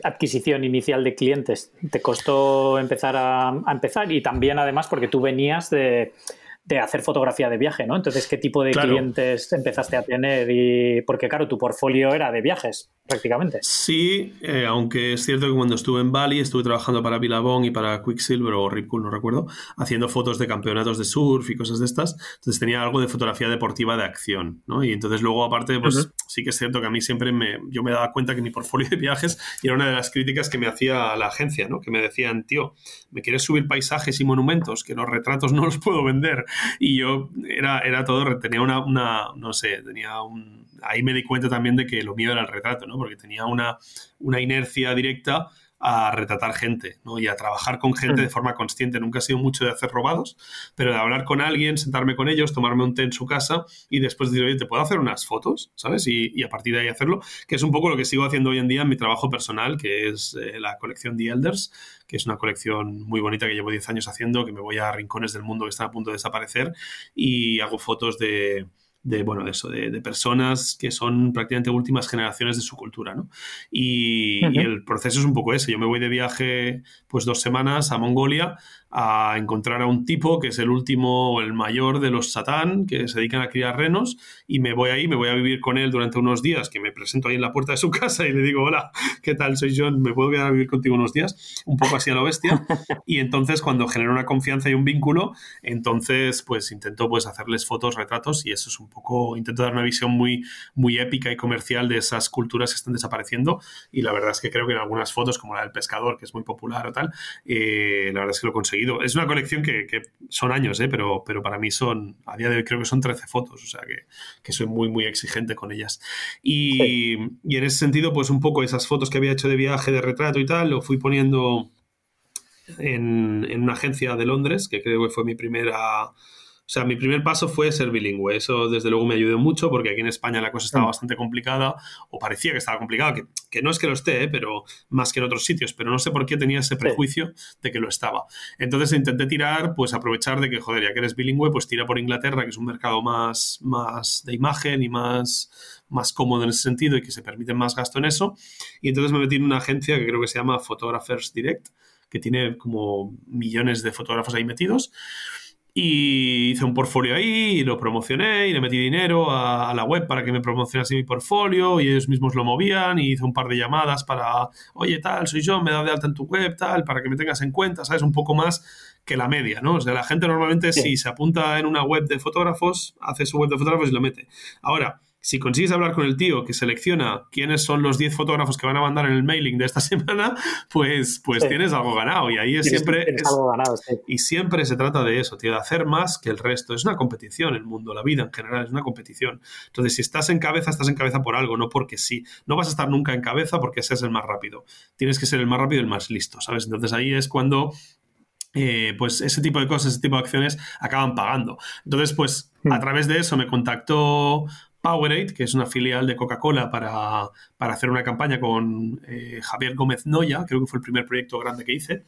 adquisición inicial de clientes? ¿Te costó empezar a, empezar? Y también, además, porque tú venías de, de hacer fotografía de viaje, ¿no? Entonces, ¿qué tipo de clientes empezaste a tener? Y porque, claro, tu portfolio era de viajes, prácticamente. Sí, eh, aunque es cierto que cuando estuve en Bali estuve trabajando para Billabong y para Quicksilver o Ripcool, no recuerdo, haciendo fotos de campeonatos de surf y cosas de estas. Entonces tenía algo de fotografía deportiva de acción, ¿no? Y entonces luego, aparte, pues sí que es cierto que a mí siempre me, yo me daba cuenta que mi portfolio de viajes era una de las críticas que me hacía la agencia, ¿no? Que me decían, tío, ¿me quieres subir paisajes y monumentos? Que los retratos no los puedo vender y yo era, era todo, tenía una, una, no sé, tenía un... Ahí me di cuenta también de que lo mío era el retrato, ¿no? Porque tenía una, una inercia directa a retratar gente ¿no? y a trabajar con gente de forma consciente. Nunca he sido mucho de hacer robados, pero de hablar con alguien, sentarme con ellos, tomarme un té en su casa y después decir, oye, ¿te puedo hacer unas fotos? ¿Sabes? Y, a partir de ahí hacerlo, que es un poco lo que sigo haciendo hoy en día en mi trabajo personal, que es eh, la colección The Elders, que es una colección muy bonita que llevo 10 años haciendo, que me voy a rincones del mundo que están a punto de desaparecer y hago fotos de de, bueno, de eso, de, personas que son prácticamente últimas generaciones de su cultura, ¿no? Y, y, el proceso es un poco ese. Yo me voy de viaje, pues, dos semanas a Mongolia a encontrar a un tipo que es el último o el mayor de los satán que se dedican a criar renos y me voy ahí, me voy a vivir con él durante unos días, que me presento ahí en la puerta de su casa y le digo, hola, ¿qué tal? Soy John, ¿me puedo quedar a vivir contigo unos días? Un poco así a lo bestia. Y entonces cuando genera una confianza y un vínculo, entonces pues intento pues hacerles fotos, retratos y eso es un poco, intento dar una visión muy, muy épica y comercial de esas culturas que están desapareciendo y la verdad es que creo que en algunas fotos, como la del pescador, que es muy popular o tal, eh, la verdad es que lo conseguí es una colección que, son años, ¿eh? pero, pero para mí son, a día de hoy creo que son 13 fotos, o sea que, soy muy, muy exigente con ellas. Y, y, en ese sentido, pues un poco esas fotos que había hecho de viaje, de retrato y tal, lo fui poniendo en, en una agencia de Londres, que creo que fue mi primera o sea, mi primer paso fue ser bilingüe. Eso desde luego me ayudó mucho porque aquí en España la cosa estaba mm. bastante complicada o parecía que estaba complicada, que, que no es que lo esté, ¿eh? pero más que en otros sitios, pero no sé por qué tenía ese prejuicio de que lo estaba. Entonces intenté tirar, pues aprovechar de que, joder, ya que eres bilingüe, pues tira por Inglaterra, que es un mercado más, más de imagen y más, más cómodo en ese sentido y que se permite más gasto en eso. Y entonces me metí en una agencia que creo que se llama Photographers Direct, que tiene como millones de fotógrafos ahí metidos. Y hice un portfolio ahí y lo promocioné y le metí dinero a, la web para que me promocionase mi portfolio y ellos mismos lo movían y hice un par de llamadas para, oye, tal, soy yo, me da de alta en tu web, tal, para que me tengas en cuenta, ¿sabes? Un poco más que la media, ¿no? O sea, la gente normalmente si se apunta en una web de fotógrafos, hace su web de fotógrafos y lo mete. Ahora, si consigues hablar con el tío que selecciona quiénes son los 10 fotógrafos que van a mandar en el mailing de esta semana, pues, pues tienes algo ganado. Y ahí es siempre. algo ganado, Y siempre se trata de eso, tío, de hacer más que el resto. Es una competición el mundo, la vida en general es una competición. Entonces, si estás en cabeza, estás en cabeza por algo, no porque sí. No vas a estar nunca en cabeza porque ese es el más rápido. Tienes que ser el más rápido y el más listo, ¿sabes? Entonces ahí es cuando eh, pues ese tipo de cosas, ese tipo de acciones acaban pagando. Entonces, pues a hmm. través de eso me contactó Powerade, que es una filial de Coca-Cola para, hacer una campaña con eh, Javier Gómez Noya, creo que fue el primer proyecto grande que hice.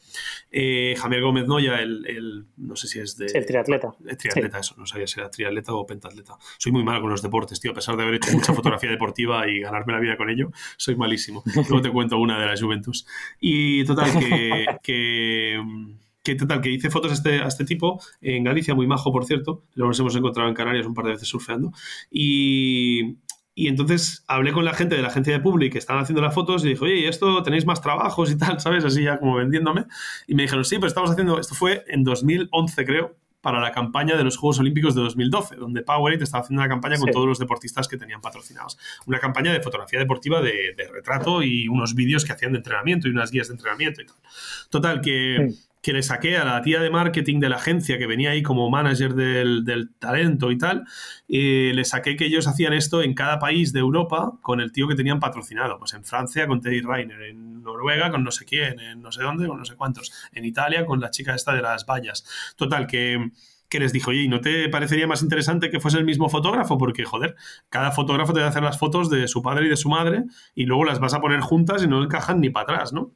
Eh, Javier Gómez Noya, el, no sé si es de... el triatleta. El triatleta, eso, no sabía si era triatleta o pentatleta. Soy muy mal con los deportes, tío, a pesar de haber hecho mucha fotografía deportiva y ganarme la vida con ello, soy malísimo. Luego te cuento una de las Juventus. Y total, que que total, que hice fotos a este, a este tipo en Galicia, muy majo, por cierto. Lo nos hemos encontrado en Canarias un par de veces surfeando. Y, y entonces hablé con la gente de la agencia de Public que estaban haciendo las fotos y dije, oye, ¿y esto tenéis más trabajos y tal? ¿Sabes? Así ya como vendiéndome. Y me dijeron, sí, pero estamos haciendo, esto fue en 2011 creo, para la campaña de los Juegos Olímpicos de 2012, donde Powerade estaba haciendo una campaña con todos los deportistas que tenían patrocinados. Una campaña de fotografía deportiva de, retrato y unos vídeos que hacían de entrenamiento y unas guías de entrenamiento y tal. Total, que que le saqué a la tía de marketing de la agencia que venía ahí como manager del, talento y tal, y le saqué que ellos hacían esto en cada país de Europa con el tío que tenían patrocinado. Pues en Francia con Teddy Reiner, en Noruega con no sé quién, en no sé dónde con no sé cuántos, en Italia con la chica esta de las vallas. Total, que que les dijo, oye, ¿y no te parecería más interesante que fuese el mismo fotógrafo? Porque, joder, cada fotógrafo te va a hacer las fotos de su padre y de su madre y luego las vas a poner juntas y no encajan ni para atrás, ¿no?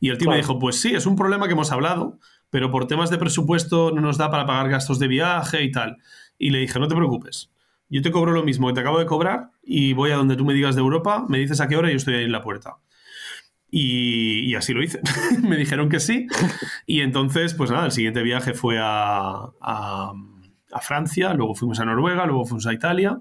Y el tío me dijo, pues sí, es un problema que hemos hablado, pero por temas de presupuesto no nos da para pagar gastos de viaje y tal. Y le dije, no te preocupes, yo te cobro lo mismo que te acabo de cobrar y voy a donde tú me digas de Europa, me dices a qué hora y yo estoy ahí en la puerta. Y, así lo hice. me dijeron que sí. Y entonces, pues nada, el siguiente viaje fue a, a, Francia, luego fuimos a Noruega, luego fuimos a Italia.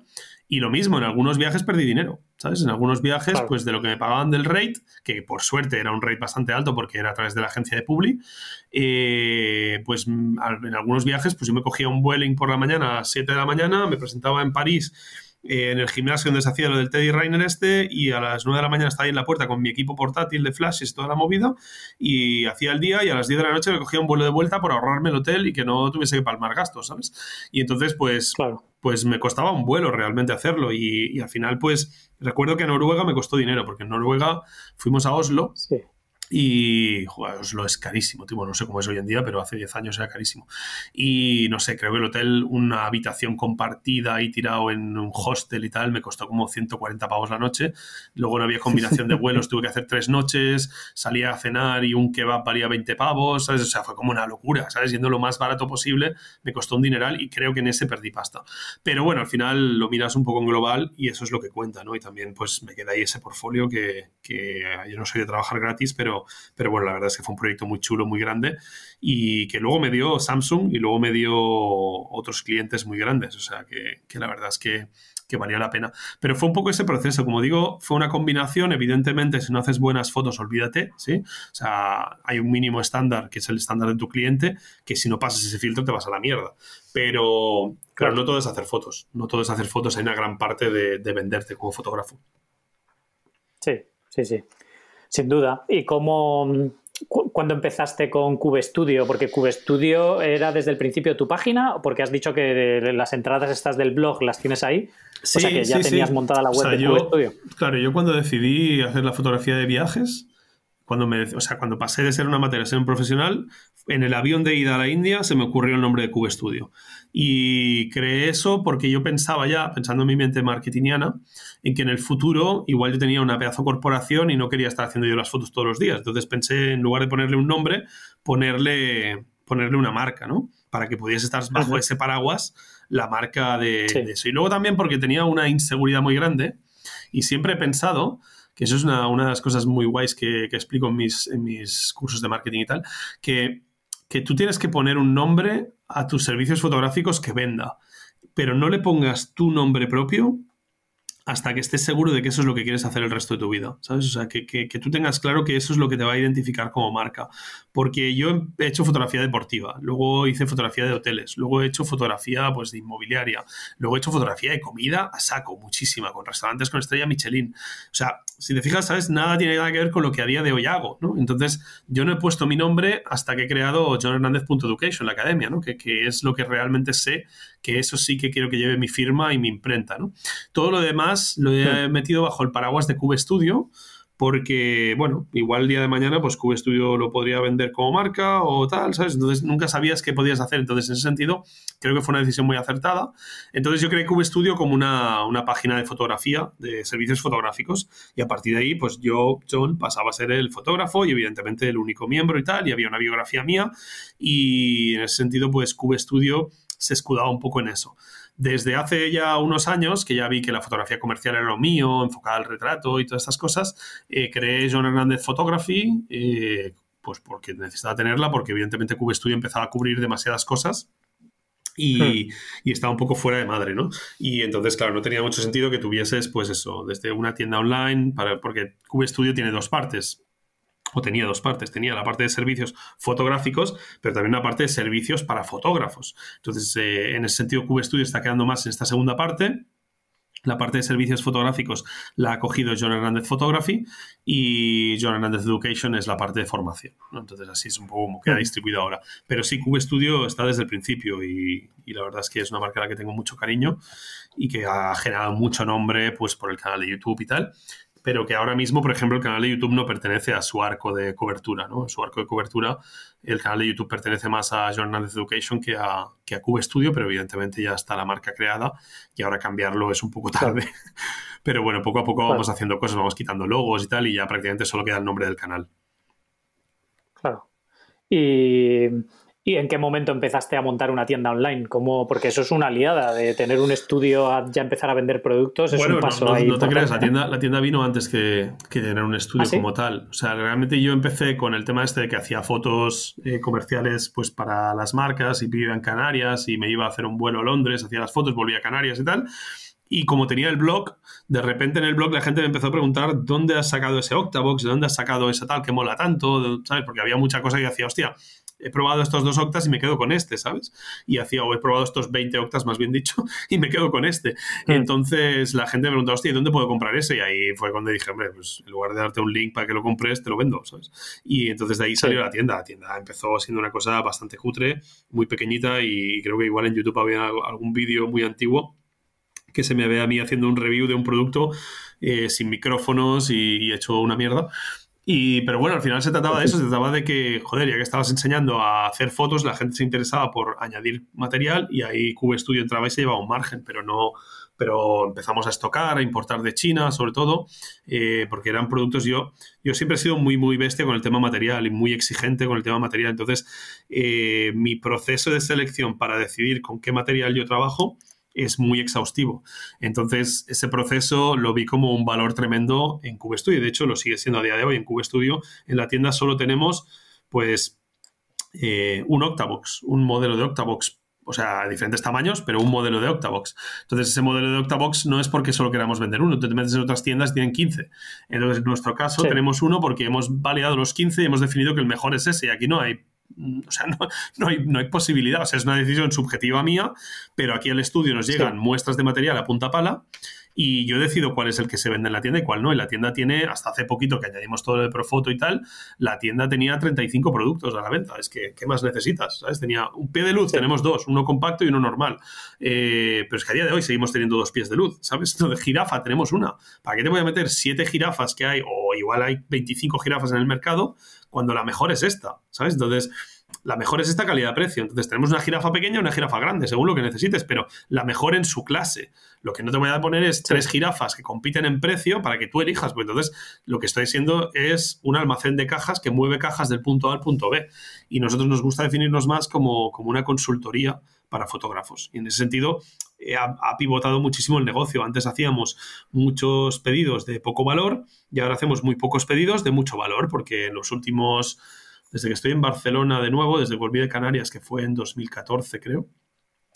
Y lo mismo, en algunos viajes perdí dinero, ¿sabes? En algunos viajes, pues de lo que me pagaban del rate, que por suerte era un rate bastante alto porque era a través de la agencia de Publi, eh, pues en algunos viajes, pues yo me cogía un vueling por la mañana a las 7 de la mañana, me presentaba en París eh, en el gimnasio donde se hacía lo del Teddy Rainer este y a las 9 de la mañana estaba ahí en la puerta con mi equipo portátil de flashes, toda la movida y hacía el día y a las 10 de la noche me cogía un vuelo de vuelta por ahorrarme el hotel y que no tuviese que palmar gastos, ¿sabes? Y entonces pues, pues me costaba un vuelo realmente hacerlo y, y, al final pues recuerdo que a Noruega me costó dinero porque en Noruega fuimos a Oslo. Sí y joder, Oslo es carísimo, tipo, no sé cómo es hoy en día, pero hace 10 años era carísimo. Y no sé, creo que el hotel, una habitación compartida y tirado en un hostel y tal, me costó como 140 pavos la noche. Luego no había combinación de vuelos, tuve que hacer tres noches, salía a cenar y un kebab valía 20 pavos, ¿sabes? O sea, fue como una locura, ¿sabes? Yendo lo más barato posible, me costó un dineral y creo que en ese perdí pasta. Pero bueno, al final lo miras un poco en global y eso es lo que cuenta, ¿no? Y también pues me queda ahí ese portfolio que yo no soy de trabajar gratis, pero pero, bueno, la verdad es que fue un proyecto muy chulo, muy grande y que luego me dio Samsung y luego me dio otros clientes muy grandes. O sea, que, la verdad es que, que valía la pena. Pero fue un poco ese proceso, como digo, fue una combinación, evidentemente, si no haces buenas fotos, olvídate, ¿sí? O sea, hay un mínimo estándar, que es el estándar de tu cliente, que si no pasas ese filtro te vas a la mierda. Pero, claro, no todo es hacer fotos, no todo es hacer fotos, hay una gran parte de, de venderte como fotógrafo. Sí, sí, sí. Sin duda. ¿Y cómo, cuando empezaste con Cube Studio? Porque Cube Studio era desde el principio tu página, porque has dicho que las entradas estas del blog las tienes ahí. Sí, o sea que ya tenías montada la web de Cube Studio. Claro, yo cuando decidí hacer la fotografía de viajes, cuando me, o sea, cuando pasé de ser una amateur a ser un profesional, en el avión de ida a la India se me ocurrió el nombre de Cube Studio. Y creé eso porque yo pensaba ya, pensando en mi mente marketingiana, en que en el futuro igual yo tenía una pedazo corporación y no quería estar haciendo yo las fotos todos los días. Entonces pensé, en lugar de ponerle un nombre, ponerle, ponerle una marca, ¿no? Para que pudiese estar bajo ese paraguas la marca de, eso. Y luego también porque tenía una inseguridad muy grande y siempre he pensado que eso es una, de las cosas muy guays que, que explico en mis, cursos de marketing y tal, que que tú tienes que poner un nombre a tus servicios fotográficos que venda, pero no le pongas tu nombre propio hasta que estés seguro de que eso es lo que quieres hacer el resto de tu vida, ¿sabes? O sea, que, tú tengas claro que eso es lo que te va a identificar como marca. Porque yo he hecho fotografía deportiva, luego hice fotografía de hoteles, luego he hecho fotografía pues, de inmobiliaria, luego he hecho fotografía de comida a saco, muchísima, con restaurantes con estrella Michelin. O sea, si te fijas, ¿sabes? Nada tiene nada que ver con lo que a día de hoy hago, ¿no? Entonces, yo no he puesto mi nombre hasta que he creado johnhernandez.education, la academia, ¿no? Que, que es lo que realmente sé que eso sí que quiero que lleve mi firma y mi imprenta, ¿no? Todo lo demás lo he metido bajo el paraguas de Cube Studio, porque, bueno, igual el día de mañana, pues Cube Studio lo podría vender como marca o tal, ¿sabes? Entonces nunca sabías qué podías hacer. Entonces, en ese sentido, creo que fue una decisión muy acertada. Entonces, yo creé Cube Studio como una, una página de fotografía, de servicios fotográficos, y a partir de ahí, pues yo, John, pasaba a ser el fotógrafo y evidentemente el único miembro y tal, y había una biografía mía, y en ese sentido, pues Cube Studio se escudaba un poco en eso. Desde hace ya unos años, que ya vi que la fotografía comercial era lo mío, enfocada al retrato y todas estas cosas, eh, creé John Hernández Photography, eh, pues porque necesitaba tenerla, porque evidentemente Cube Studio empezaba a cubrir demasiadas cosas. Y, hmm. y, estaba un poco fuera de madre, ¿no? Y entonces, claro, no tenía mucho sentido que tuvieses, pues eso, desde una tienda online, para, porque Cube Studio tiene dos partes o tenía dos partes. Tenía la parte de servicios fotográficos, pero también una parte de servicios para fotógrafos. Entonces, eh, en ese sentido, Cube Studio está quedando más en esta segunda parte. La parte de servicios fotográficos la ha cogido John Hernández Photography y John Hernández Education es la parte de formación. Entonces, así es un poco como queda distribuido ahora. Pero sí, Cube Studio está desde el principio y, y, la verdad es que es una marca a la que tengo mucho cariño y que ha generado mucho nombre pues, por el canal de YouTube y tal pero que ahora mismo, por ejemplo, el canal de YouTube no pertenece a su arco de cobertura, ¿no? su arco de cobertura, el canal de YouTube pertenece más a Journal Education que a, que a Cube Studio, pero evidentemente ya está la marca creada y ahora cambiarlo es un poco tarde. Pero bueno, poco a poco vamos haciendo cosas, vamos quitando logos y tal, y ya prácticamente solo queda el nombre del canal. Claro. Y ¿Y en qué momento empezaste a montar una tienda online? ¿Cómo? Porque eso es una aliada de tener un estudio a ya empezar a vender productos. Es un paso no, ahí no te creas, la tienda, la tienda vino antes que, tener un estudio ¿Ah, como tal. O sea, realmente yo empecé con el tema este de que hacía fotos eh, comerciales pues para las marcas y vivía en Canarias y me iba a hacer un vuelo a Londres, hacía las fotos, volvía a Canarias y tal. Y como tenía el blog, de repente en el blog la gente me empezó a preguntar dónde has sacado ese Octabox, de dónde has sacado esa tal que mola tanto, ¿sabes? Porque había mucha cosa que hacía, hostia, he probado estos dos octas y me quedo con este, ¿sabes? Y hacía, o he probado estos 20 octas, más bien dicho, y me quedo con este. Hmm. Entonces la gente me preguntó, hostia, ¿dónde puedo comprar ese? Y ahí fue cuando dije, hombre, pues en lugar de darte un link para que lo compres, te lo vendo, ¿sabes? Y entonces de ahí salió la tienda. La tienda empezó siendo una cosa bastante cutre, muy pequeñita, y creo que igual en YouTube había algún vídeo muy antiguo que se me ve a mí haciendo un review de un producto eh, sin micrófonos y, y, hecho una mierda. Y, pero bueno, al final se trataba de eso, se trataba de que, joder, ya que estabas enseñando a hacer fotos, la gente se interesaba por añadir material y ahí Cube Studio entraba y se llevaba un margen, pero no, pero empezamos a estocar, a importar de China, sobre todo, eh, porque eran productos. Yo, yo siempre he sido muy, muy bestia con el tema material y muy exigente con el tema material. Entonces, eh, mi proceso de selección para decidir con qué material yo trabajo es muy exhaustivo. Entonces, ese proceso lo vi como un valor tremendo en CubeStudio. De hecho, lo sigue siendo a día de hoy. En CubeStudio, en la tienda solo tenemos, pues, eh, un Octabox, un modelo de Octabox. O sea, diferentes tamaños, pero un modelo de Octabox. Entonces, ese modelo de Octabox no es porque solo queramos vender uno. Te metes en otras tiendas tienen 15. Entonces, en nuestro caso, tenemos uno porque hemos validado los 15 y hemos definido que el mejor es ese. Y aquí no hay o sea, no, hay, no, hay, posibilidad, o sea, es una decisión subjetiva mía, pero aquí al estudio nos llegan muestras de material a punta pala y yo decido cuál es el que se vende en la tienda y cuál no. Y la tienda tiene, hasta hace poquito que añadimos todo lo de Profoto y tal, la tienda tenía 35 productos a la venta. Es que, ¿qué más necesitas? ¿Sabes? Tenía un pie de luz, tenemos dos, uno compacto y uno normal. Eh, pero es que a día de hoy seguimos teniendo dos pies de luz, ¿sabes? de jirafa tenemos una. ¿Para qué te voy a meter siete jirafas que hay, o igual hay 25 jirafas en el mercado, cuando la mejor es esta, ¿sabes? Entonces la mejor es esta calidad-precio. Entonces tenemos una jirafa pequeña y una jirafa grande, según lo que necesites, pero la mejor en su clase. Lo que no te voy a poner es tres jirafas que compiten en precio para que tú elijas. Pues entonces lo que estoy siendo es un almacén de cajas que mueve cajas del punto A al punto B. Y nosotros nos gusta definirnos más como, como una consultoría para fotógrafos. Y en ese sentido ha, ha, pivotado muchísimo el negocio. Antes hacíamos muchos pedidos de poco valor y ahora hacemos muy pocos pedidos de mucho valor porque en los últimos desde que estoy en Barcelona de nuevo, desde que volví de Canarias, que fue en 2014 creo,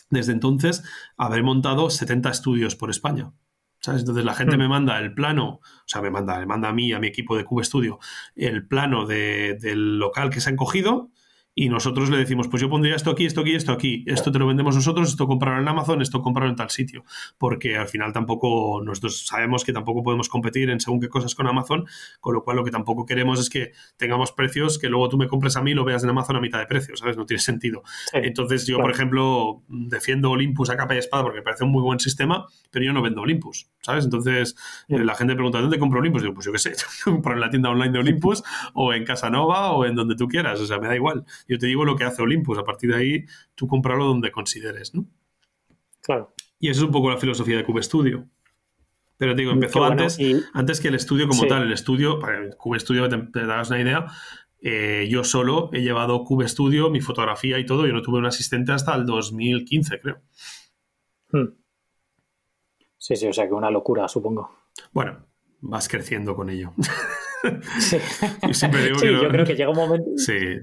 desde entonces habré montado 70 estudios por España. ¿Sabes? Entonces la gente hmm. me manda el plano, o sea, me manda, me manda a mí, a mi equipo de Cube Studio, el plano del local que se han cogido y nosotros le decimos, pues yo pondría esto aquí, esto aquí, esto aquí, esto te lo vendemos nosotros, esto comprarlo en Amazon, esto comprarlo en tal sitio, porque al final tampoco, nosotros sabemos que tampoco podemos competir en según qué cosas con Amazon, con lo cual lo que tampoco queremos es que tengamos precios que luego tú me compres a mí y lo veas en Amazon a mitad de precio, ¿sabes? No tiene sentido. Entonces yo, por ejemplo, defiendo Olympus a capa y espada porque me parece un muy buen sistema, pero yo no vendo Olympus, ¿sabes? Entonces la gente pregunta, ¿dónde compro Olympus? Digo, pues yo qué sé, compro en la tienda online de Olympus o en Casanova o en donde tú quieras, o sea, me da igual. Yo te digo lo que hace Olympus. A partir de ahí, tú comprarlo donde consideres, ¿no? Claro. Y eso es un poco la filosofía de Cube Studio. Pero te digo, empezó antes, antes que el estudio como tal. El estudio, para el Cube Studio, te, te das una idea, eh, yo solo he llevado Cube Studio, mi fotografía y todo. Yo no tuve un asistente hasta el 2015, creo. Hmm. Sí, sí, o sea que una locura, supongo. Bueno, vas creciendo con ello. Sí, yo creo que llega un momento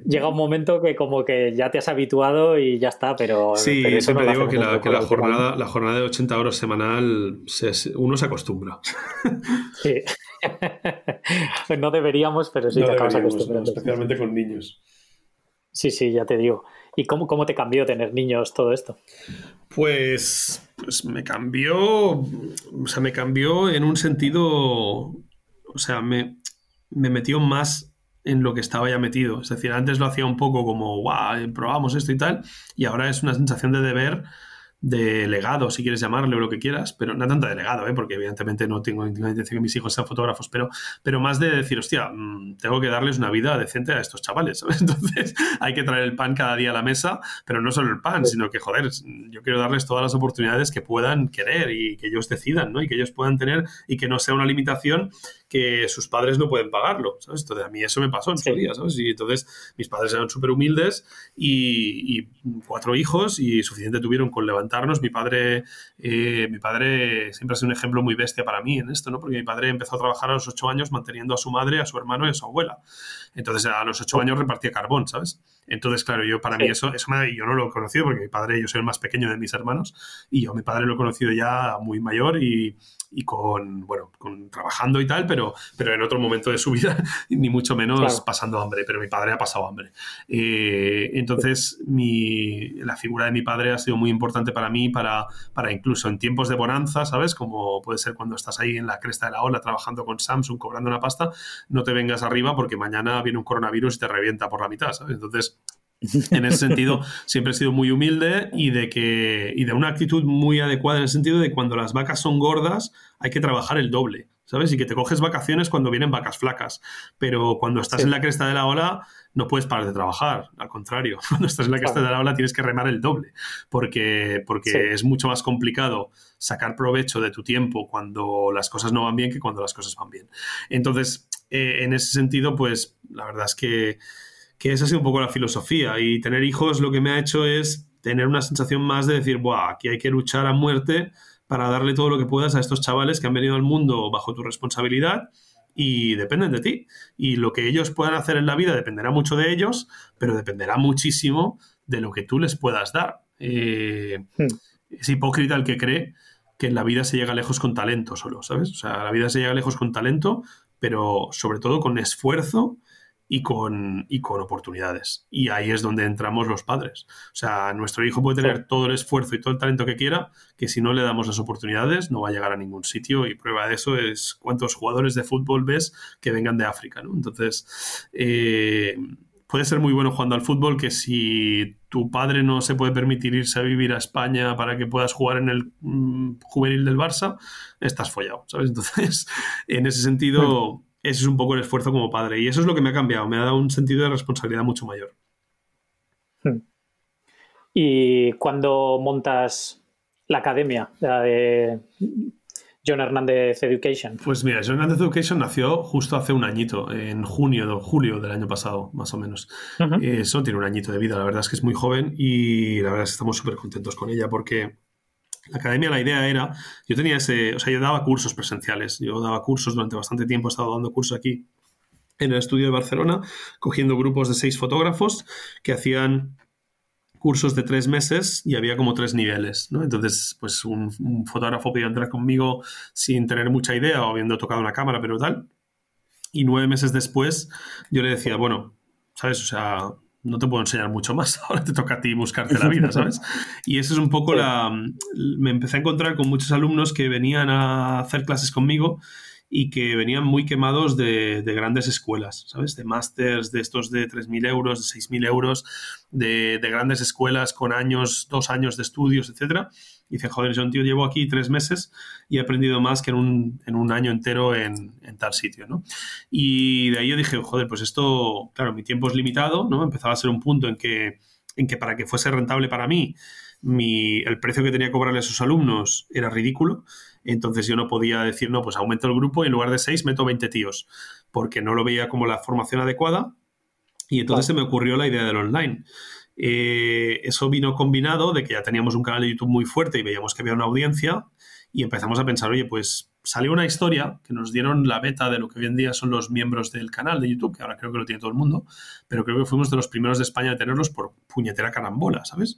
llega un momento que como que ya te has habituado y ya está, pero... Sí, siempre digo que, la, jornada, la jornada de 80 horas semanal uno se acostumbra. Sí. Pues no deberíamos, pero sí te acabas acostumbrando. especialmente con niños. Sí, sí, ya te digo. ¿Y cómo, cómo te cambió tener niños todo esto? Pues, pues me cambió, o sea, me cambió en un sentido, o sea, me, me metió más en lo que estaba ya metido. Es decir, antes lo hacía un poco como, guau, probamos esto y tal, y ahora es una sensación de deber de legado, si quieres llamarle o lo que quieras, pero no tanto de legado, ¿eh? porque evidentemente no tengo intención que mis hijos sean fotógrafos, pero, pero más de decir, hostia, mm, tengo que darles una vida decente a estos chavales, Entonces hay que traer el pan cada día a la mesa, pero no solo el pan, sino que, joder, yo quiero darles todas las oportunidades que puedan querer y que ellos decidan, ¿no? Y que ellos puedan tener y que no sea una limitación que sus padres no pueden pagarlo, ¿sabes? Entonces a mí eso me pasó en su día, ¿sabes? Y entonces mis padres eran súper humildes y, cuatro hijos y suficiente tuvieron con levantarnos. Mi padre, eh, mi padre siempre ha sido un ejemplo muy bestia para mí en esto, ¿no? Porque mi padre empezó a trabajar a los ocho años manteniendo a su madre, a su hermano y a su abuela. Entonces a los ocho años repartía carbón, ¿sabes? Entonces, claro, yo para mí eso, eso me, yo no lo he conocido porque mi padre, yo soy el más pequeño de mis hermanos y yo mi padre lo he conocido ya muy mayor y, y con, bueno, con trabajando y tal, pero, pero en otro momento de su vida, ni mucho menos pasando hambre, pero mi padre ha pasado hambre. Eh, entonces, mi, la figura de mi padre ha sido muy importante para mí, para, para incluso en tiempos de bonanza, ¿sabes? Como puede ser cuando estás ahí en la cresta de la ola trabajando con Samsung, cobrando una pasta, no te vengas arriba porque mañana viene un coronavirus y te revienta por la mitad, ¿sabes? Entonces, en ese sentido, siempre he sido muy humilde y de que y de una actitud muy adecuada en el sentido de cuando las vacas son gordas hay que trabajar el doble, ¿sabes? Y que te coges vacaciones cuando vienen vacas flacas, pero cuando estás en la cresta de la ola no puedes parar de trabajar, al contrario, cuando estás en la cresta de la ola tienes que remar el doble, porque porque es mucho más complicado sacar provecho de tu tiempo cuando las cosas no van bien que cuando las cosas van bien. Entonces, eh, en ese sentido, pues la verdad es que que esa ha sido un poco la filosofía. Y tener hijos lo que me ha hecho es tener una sensación más de decir, Buah, aquí hay que luchar a muerte para darle todo lo que puedas a estos chavales que han venido al mundo bajo tu responsabilidad y dependen de ti. Y lo que ellos puedan hacer en la vida dependerá mucho de ellos, pero dependerá muchísimo de lo que tú les puedas dar. Eh, hmm. Es hipócrita el que cree que en la vida se llega lejos con talento solo, ¿sabes? O sea, la vida se llega lejos con talento, pero sobre todo con esfuerzo y con, y con oportunidades. Y ahí es donde entramos los padres. O sea, nuestro hijo puede tener todo el esfuerzo y todo el talento que quiera, que si no le damos las oportunidades no va a llegar a ningún sitio. Y prueba de eso es cuántos jugadores de fútbol ves que vengan de África. ¿no? Entonces, eh, puede ser muy bueno jugando al fútbol que si tu padre no se puede permitir irse a vivir a España para que puedas jugar en el mm, juvenil del Barça, estás follado, ¿sabes? Entonces, en ese sentido ese es un poco el esfuerzo como padre. Y eso es lo que me ha cambiado, me ha dado un sentido de responsabilidad mucho mayor. Hmm. Y cuando montas la academia la de John Hernández Education. Pues mira, John Hernández Education nació justo hace un añito, en junio, julio del año pasado, más o menos. Eso tiene un añito de vida, la verdad es que es muy joven y la verdad es que estamos súper contentos con ella porque la academia, la idea era, yo tenía ese, o sea, yo daba cursos presenciales, yo daba cursos durante bastante tiempo, he estado dando cursos aquí en el estudio de Barcelona, cogiendo grupos de seis fotógrafos que hacían cursos de tres meses y había como tres niveles. Entonces, pues un, un, fotógrafo podía entrar conmigo sin tener mucha idea o habiendo tocado una cámara, pero tal. Y nueve meses después yo le decía, bueno, ¿sabes? O sea, no te puedo enseñar mucho más, ahora te toca a ti buscarte la vida, ¿sabes? Y eso es un poco la... Me empecé a encontrar con muchos alumnos que venían a hacer clases conmigo y que venían muy quemados de, grandes escuelas, ¿sabes? De másters, de estos de 3.000 euros, de 6.000 euros, de, de, grandes escuelas con años, dos años de estudios, etcétera y dice, joder, yo tío llevo aquí tres meses y he aprendido más que en un, en un año entero en, en, tal sitio, ¿no? Y de ahí yo dije, joder, pues esto, claro, mi tiempo es limitado, ¿no? Empezaba a ser un punto en que, en que para que fuese rentable para mí, mi, el precio que tenía que cobrarle a sus alumnos era ridículo. Entonces yo no podía decir, no, pues aumento el grupo y en lugar de seis meto 20 tíos, porque no lo veía como la formación adecuada. Y entonces se me ocurrió la idea del online. Eh, eso vino combinado de que ya teníamos un canal de YouTube muy fuerte y veíamos que había una audiencia y empezamos a pensar, oye, pues salió una historia que nos dieron la beta de lo que hoy en día son los miembros del canal de YouTube, que ahora creo que lo tiene todo el mundo, pero creo que fuimos de los primeros de España a tenerlos por puñetera carambola, ¿sabes?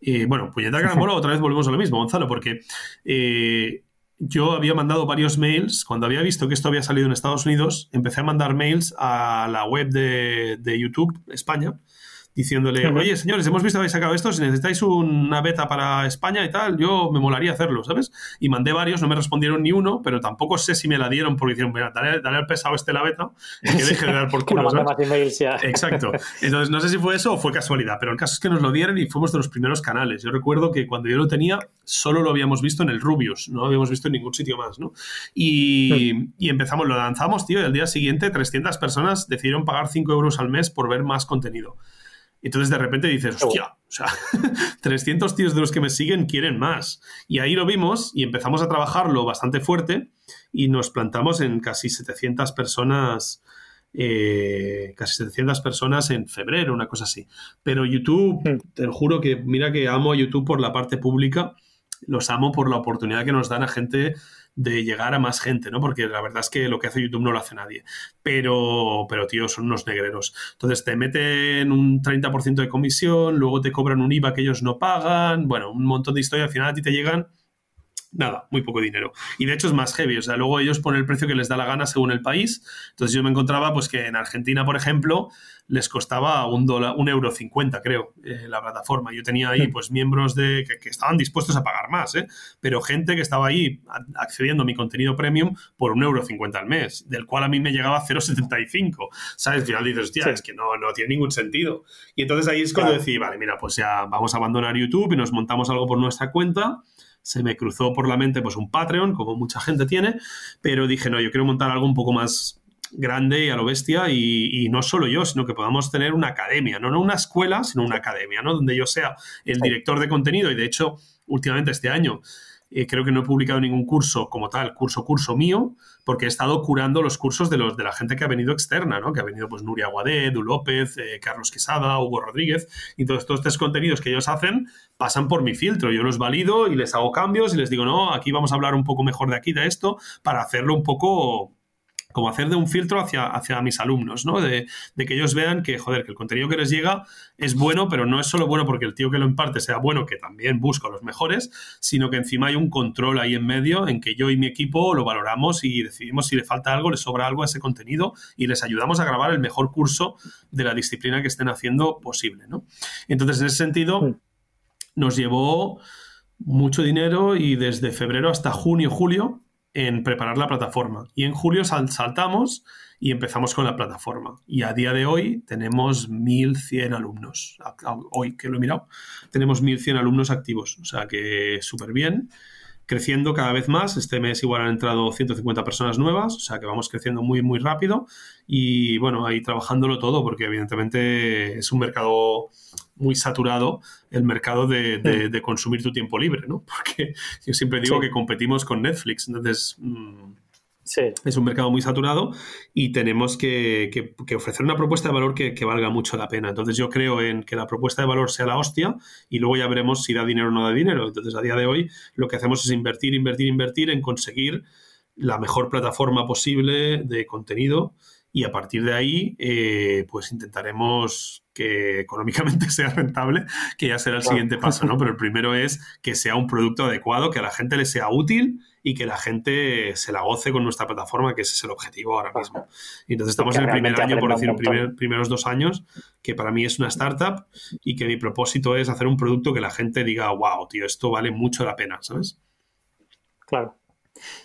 Eh, bueno, puñetera carambola, otra vez volvemos a lo mismo, Gonzalo, porque eh, yo había mandado varios mails, cuando había visto que esto había salido en Estados Unidos, empecé a mandar mails a la web de, de YouTube España diciéndole, oye, señores, hemos visto habéis sacado esto, si necesitáis una beta para España y tal, yo me molaría hacerlo, ¿sabes? Y mandé varios, no me respondieron ni uno, pero tampoco sé si me la dieron porque dijeron, mira, dale, al pesado este la beta que deje de dar por culo, Exacto. Entonces, no sé si fue eso o fue casualidad, pero el caso es que nos lo dieron y fuimos de los primeros canales. Yo recuerdo que cuando yo lo tenía, solo lo habíamos visto en el Rubius, no lo habíamos visto en ningún sitio más, ¿no? Y, hmm. y empezamos, lo lanzamos, tío, y al día siguiente 300 personas decidieron pagar 5 euros al mes por ver más contenido. Entonces de repente dices, hostia, o sea, 300 tíos de los que me siguen quieren más. Y ahí lo vimos y empezamos a trabajarlo bastante fuerte y nos plantamos en casi 700 personas. Eh, casi 700 personas en febrero, una cosa así. Pero YouTube, hmm. te juro que mira que amo a YouTube por la parte pública, los amo por la oportunidad que nos dan a gente de llegar a más gente, ¿no? Porque la verdad es que lo que hace YouTube no lo hace nadie. Pero, pero tío, son unos negreros. Entonces te meten un 30% de comisión, luego te cobran un IVA que ellos no pagan, bueno, un montón de historias, al final a ti te llegan nada, muy poco dinero. Y de hecho es más heavy, o sea, luego ellos ponen el precio que les da la gana según el país. Entonces yo me encontraba pues que en Argentina, por ejemplo, les costaba un dólar, un euro cincuenta, creo, eh, la plataforma. Yo tenía ahí pues miembros de que, estaban dispuestos a pagar más, ¿eh? pero gente que estaba ahí accediendo a mi contenido premium por un euro cincuenta al mes, del cual a mí me llegaba 0,75. ¿Sabes? Al final dices, hostia, es que no, no tiene ningún sentido. Y entonces ahí es cuando decidí, vale, mira, pues ya vamos a abandonar YouTube y nos montamos algo por nuestra cuenta se me cruzó por la mente pues un Patreon, como mucha gente tiene, pero dije, no, yo quiero montar algo un poco más grande y a lo bestia y, no solo yo, sino que podamos tener una academia, no, no una escuela, sino una academia, ¿no? Donde yo sea el director de contenido y de hecho, últimamente este año eh, creo que no he publicado ningún curso como tal, curso, curso mío, porque he estado curando los cursos de, los, de la gente que ha venido externa, ¿no? Que ha venido pues Nuria Guadé, Du López, eh, Carlos Quesada, Hugo Rodríguez, y todos estos contenidos que ellos hacen pasan por mi filtro. Yo los valido y les hago cambios y les digo, no, aquí vamos a hablar un poco mejor de aquí, de esto, para hacerlo un poco como hacer de un filtro hacia, hacia mis alumnos, ¿no? De, que ellos vean que, joder, que el contenido que les llega es bueno, pero no es solo bueno porque el tío que lo imparte sea bueno, que también busco los mejores, sino que encima hay un control ahí en medio en que yo y mi equipo lo valoramos y decidimos si le falta algo, le sobra algo a ese contenido y les ayudamos a grabar el mejor curso de la disciplina que estén haciendo posible, ¿no? Entonces, en ese sentido, nos llevó mucho dinero y desde febrero hasta junio, julio, en preparar la plataforma. Y en julio saltamos y empezamos con la plataforma. Y a día de hoy tenemos 1.100 alumnos. Hoy que lo he mirado, tenemos 1.100 alumnos activos. O sea que súper bien. Creciendo cada vez más. Este mes igual han entrado 150 personas nuevas. O sea que vamos creciendo muy, muy rápido. Y bueno, ahí trabajándolo todo porque evidentemente es un mercado muy saturado el mercado de, consumir tu tiempo libre, ¿no? Porque yo siempre digo que competimos con Netflix, entonces mm, es un mercado muy saturado y tenemos que, ofrecer una propuesta de valor que, valga mucho la pena. Entonces yo creo en que la propuesta de valor sea la hostia y luego ya veremos si da dinero o no da dinero. Entonces a día de hoy lo que hacemos es invertir, invertir, invertir en conseguir la mejor plataforma posible de contenido y a partir de ahí eh, pues intentaremos que económicamente sea rentable, que ya será el siguiente paso, ¿no? Pero el primero es que sea un producto adecuado, que a la gente le sea útil y que la gente se la goce con nuestra plataforma, que ese es el objetivo ahora mismo. Y entonces estamos en el primer año, por decir, primer, primeros dos años, que para mí es una startup y que mi propósito es hacer un producto que la gente diga, wow, tío, esto vale mucho la pena, ¿sabes? Claro.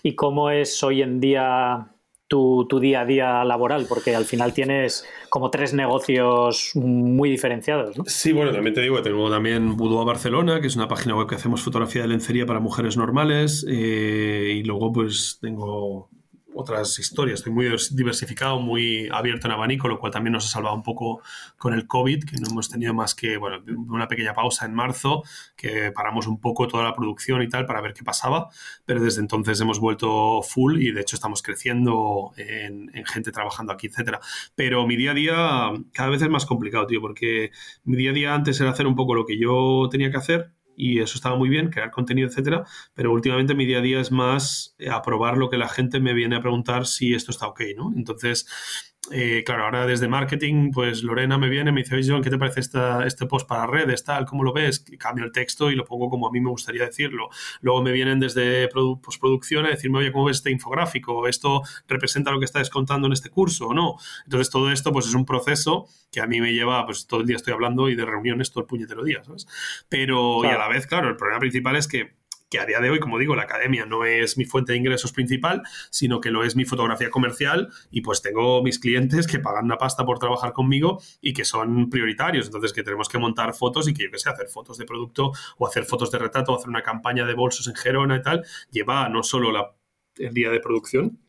¿Y cómo es hoy en día tu, día a día laboral? Porque al final tienes como tres negocios muy diferenciados, ¿no? Sí, bueno, también te digo tengo también Boudoir Barcelona, que es una página web que hacemos fotografía de lencería para mujeres normales, eh, y luego pues tengo otras historias. Estoy muy diversificado, muy abierto en abanico, lo cual también nos ha salvado un poco con el COVID, que no hemos tenido más que bueno, una pequeña pausa en marzo, que paramos un poco toda la producción y tal para ver qué pasaba, pero desde entonces hemos vuelto full y de hecho estamos creciendo en, en gente trabajando aquí, etcétera. Pero mi día a día cada vez es más complicado, tío, porque mi día a día antes era hacer un poco lo que yo tenía que hacer y eso estaba muy bien, crear contenido, etcétera, pero últimamente mi día a día es más eh, aprobar lo que la gente me viene a preguntar si esto está ok, ¿no? Entonces, eh, claro, ahora desde marketing, pues Lorena me viene, me dice, oye, John, ¿qué te parece esta, este post para redes, tal? ¿Cómo lo ves? Cambio el texto y lo pongo como a mí me gustaría decirlo. Luego me vienen desde postproducción a decirme, oye, ¿cómo ves este infográfico? ¿Esto representa lo que estás contando en este curso o no? Entonces, todo esto, pues es un proceso que a mí me lleva, pues todo el día estoy hablando y de reuniones todo el puñetero día, ¿sabes? Pero, y a la vez, claro, el problema principal es que que a día de hoy, como digo, la academia no es mi fuente de ingresos principal, sino que lo es mi fotografía comercial y pues tengo mis clientes que pagan una pasta por trabajar conmigo y que son prioritarios, entonces que tenemos que montar fotos y que yo que sé, hacer fotos de producto o hacer fotos de retrato o hacer una campaña de bolsos en Gerona y tal, lleva no solo la, el día de producción,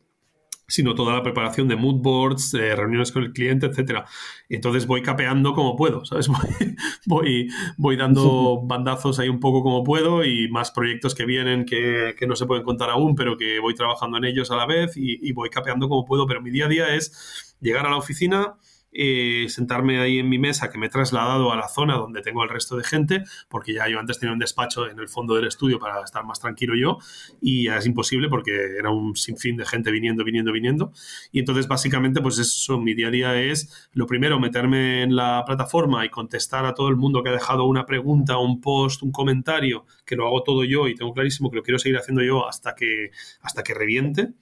sino toda la preparación de mood boards, reuniones con el cliente, etcétera. Entonces voy capeando como puedo, ¿sabes? Voy, voy, dando bandazos ahí un poco como puedo y más proyectos que vienen que, no se pueden contar aún, pero que voy trabajando en ellos a la vez y, y voy capeando como puedo. Pero mi día a día es llegar a la oficina, eh, sentarme ahí en mi mesa, que me he trasladado a la zona donde tengo el resto de gente, porque ya yo antes tenía un despacho en el fondo del estudio para estar más tranquilo yo, y ya es imposible porque era un sinfín de gente viniendo, viniendo, viniendo. Y entonces, básicamente, pues eso, mi día a día es, lo primero, meterme en la plataforma y contestar a todo el mundo que ha dejado una pregunta, un post, un comentario, que lo hago todo yo y tengo clarísimo que lo quiero seguir haciendo yo hasta que, hasta que reviente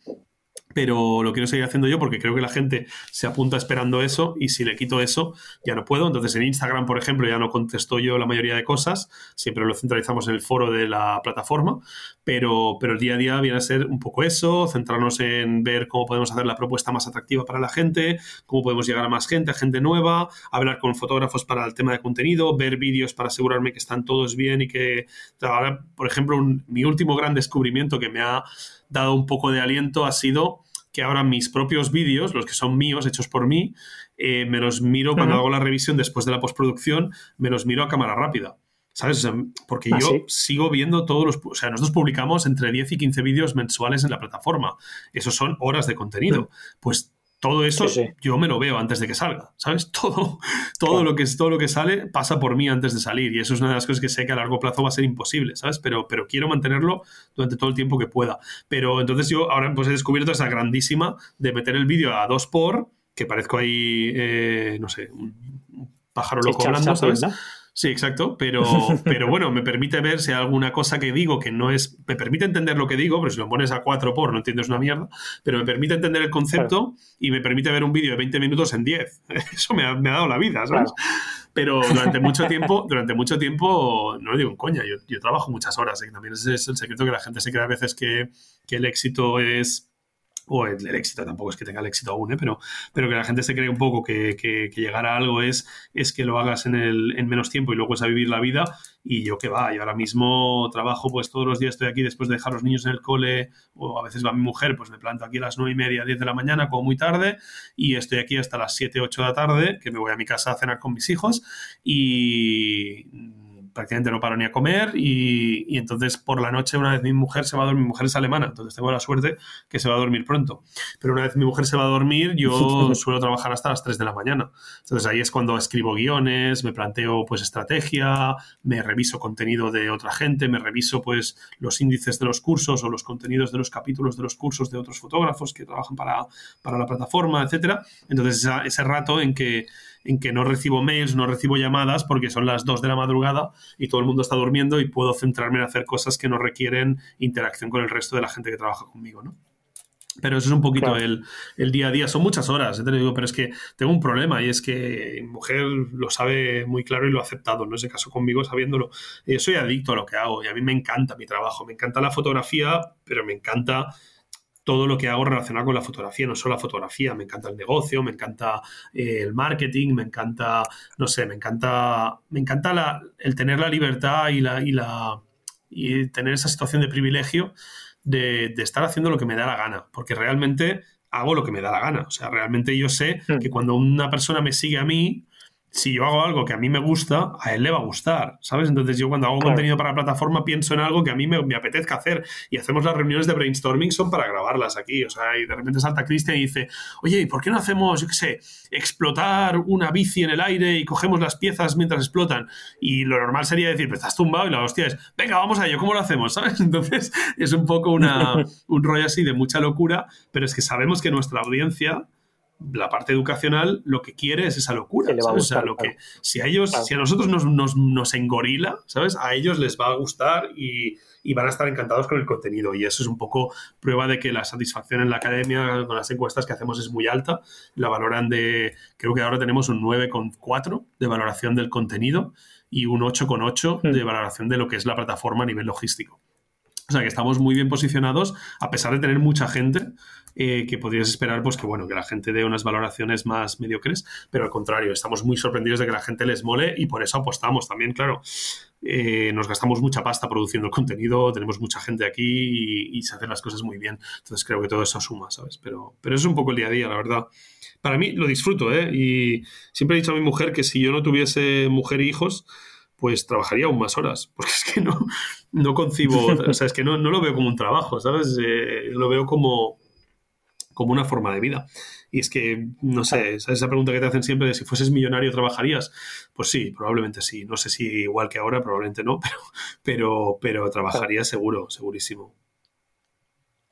pero lo quiero seguir haciendo yo porque creo que la gente se apunta esperando eso y si le quito eso ya no puedo. Entonces en Instagram, por ejemplo, ya no contesto yo la mayoría de cosas, siempre lo centralizamos en el foro de la plataforma, pero, pero el día a día viene a ser un poco eso, centrarnos en ver cómo podemos hacer la propuesta más atractiva para la gente, cómo podemos llegar a más gente, a gente nueva, hablar con fotógrafos para el tema de contenido, ver vídeos para asegurarme que están todos bien y que ahora, por ejemplo, mi último gran descubrimiento que me ha dado un poco de aliento ha sido que ahora mis propios vídeos, los que son míos, hechos por mí, eh, me los miro cuando hago la revisión después de la postproducción, me los miro a cámara rápida. ¿Sabes? porque ah, yo sigo viendo todos los... O sea, nosotros publicamos entre 10 y 15 vídeos mensuales en la plataforma. Esos son horas de contenido. Pues todo eso yo me lo veo antes de que salga, ¿sabes? Todo, todo, lo que, todo lo que sale pasa por mí antes de salir y eso es una de las cosas que sé que a largo plazo va a ser imposible, ¿sabes? Pero, pero quiero mantenerlo durante todo el tiempo que pueda. Pero entonces yo ahora pues he descubierto esa grandísima de meter el vídeo a dos por, que parezco ahí, eh, no sé, un pájaro loco hablando, ¿sabes? Sí, exacto, pero, pero bueno, me permite ver si hay alguna cosa que digo que no es, me permite entender lo que digo, pero si lo pones a 4 por no entiendes una mierda, pero me permite entender el concepto y me permite ver un vídeo de 20 minutos en 10. Eso me ha, dado la vida, ¿sabes? Pero durante mucho tiempo, durante mucho tiempo, no digo en coña, yo, trabajo muchas horas, ¿eh? también ese es el secreto que la gente se cree a veces que, que el éxito es o el, éxito, tampoco es que tenga el éxito aún, ¿eh? pero, pero que la gente se cree un poco que, que, llegar a algo es, es que lo hagas en, el, en menos tiempo y luego es a vivir la vida. Y yo que va, yo ahora mismo trabajo, pues todos los días estoy aquí después de dejar los niños en el cole, o a veces va mi mujer, pues me planto aquí a las nueve y media, 10 de la mañana, como muy tarde, y estoy aquí hasta las 7, 8 de la tarde, que me voy a mi casa a cenar con mis hijos, y prácticamente no paro ni a comer y, entonces por la noche una vez mi mujer se va a dormir, mi mujer es alemana, entonces tengo la suerte que se va a dormir pronto, pero una vez mi mujer se va a dormir yo suelo trabajar hasta las 3 de la mañana, entonces ahí es cuando escribo guiones, me planteo pues estrategia, me reviso contenido de otra gente, me reviso pues los índices de los cursos o los contenidos de los capítulos de los cursos de otros fotógrafos que trabajan para, para la plataforma, etcétera, entonces ese rato en que en que no recibo mails, no recibo llamadas porque son las 2 de la madrugada y todo el mundo está durmiendo y puedo centrarme en hacer cosas que no requieren interacción con el resto de la gente que trabaja conmigo, ¿no? Pero eso es un poquito el, día a día. Son muchas horas, ¿eh? te digo, pero es que tengo un problema y es que mi mujer lo sabe muy claro y lo ha aceptado, ¿no? Ese caso conmigo sabiéndolo. Yo soy adicto a lo que hago y a mí me encanta mi trabajo, me encanta la fotografía, pero me encanta todo lo que hago relacionado con la fotografía, no solo la fotografía, me encanta el negocio, me encanta eh, el marketing, me encanta, no sé, me encanta, me encanta el tener la libertad y la, y la y tener esa situación de privilegio de, de, estar haciendo lo que me da la gana, porque realmente hago lo que me da la gana. O sea, realmente yo sé hmm. que cuando una persona me sigue a mí, si yo hago algo que a mí me gusta, a él le va a gustar, ¿sabes? Entonces yo cuando hago contenido para la plataforma pienso en algo que a mí me, me, apetezca hacer y hacemos las reuniones de brainstorming son para grabarlas aquí, o sea, y de repente salta Cristian y dice, oye, ¿y por qué no hacemos, yo qué sé, explotar una bici en el aire y cogemos las piezas mientras explotan? Y lo normal sería decir, pues estás tumbado y la hostia es, venga, vamos a ello, ¿cómo lo hacemos? ¿Sabes? Entonces es un poco una, un rollo así de mucha locura, pero es que sabemos que nuestra audiencia la parte educacional lo que quiere es esa locura. o sea, lo que, si a ellos, si a nosotros nos, nos, nos, engorila, ¿sabes? A ellos les va a gustar y, y, van a estar encantados con el contenido. Y eso es un poco prueba de que la satisfacción en la academia con las encuestas que hacemos es muy alta. La valoran de, creo que ahora tenemos un 9,4 de valoración del contenido y un 8,8 hmm. de valoración de lo que es la plataforma a nivel logístico. O sea que estamos muy bien posicionados, a pesar de tener mucha gente, eh, que podrías esperar, pues que bueno, que la gente dé unas valoraciones más mediocres, pero al contrario, estamos muy sorprendidos de que la gente les mole y por eso apostamos también, claro. Eh, nos gastamos mucha pasta produciendo el contenido, tenemos mucha gente aquí y, se hacen las cosas muy bien. Entonces creo que todo eso suma, ¿sabes? Pero, pero es un poco el día a día, la verdad. Para mí lo disfruto, ¿eh? Y siempre he dicho a mi mujer que si yo no tuviese mujer e hijos, pues trabajaría aún más horas, porque es que no, no concibo, o sea, es que no, no lo veo como un trabajo, ¿sabes? Eh, lo veo como, como una forma de vida. Y es que, no sé, esa pregunta que te hacen siempre de si fueses millonario, ¿trabajarías? Pues sí, probablemente sí. No sé si igual que ahora, probablemente no, pero, pero, pero trabajaría seguro, segurísimo.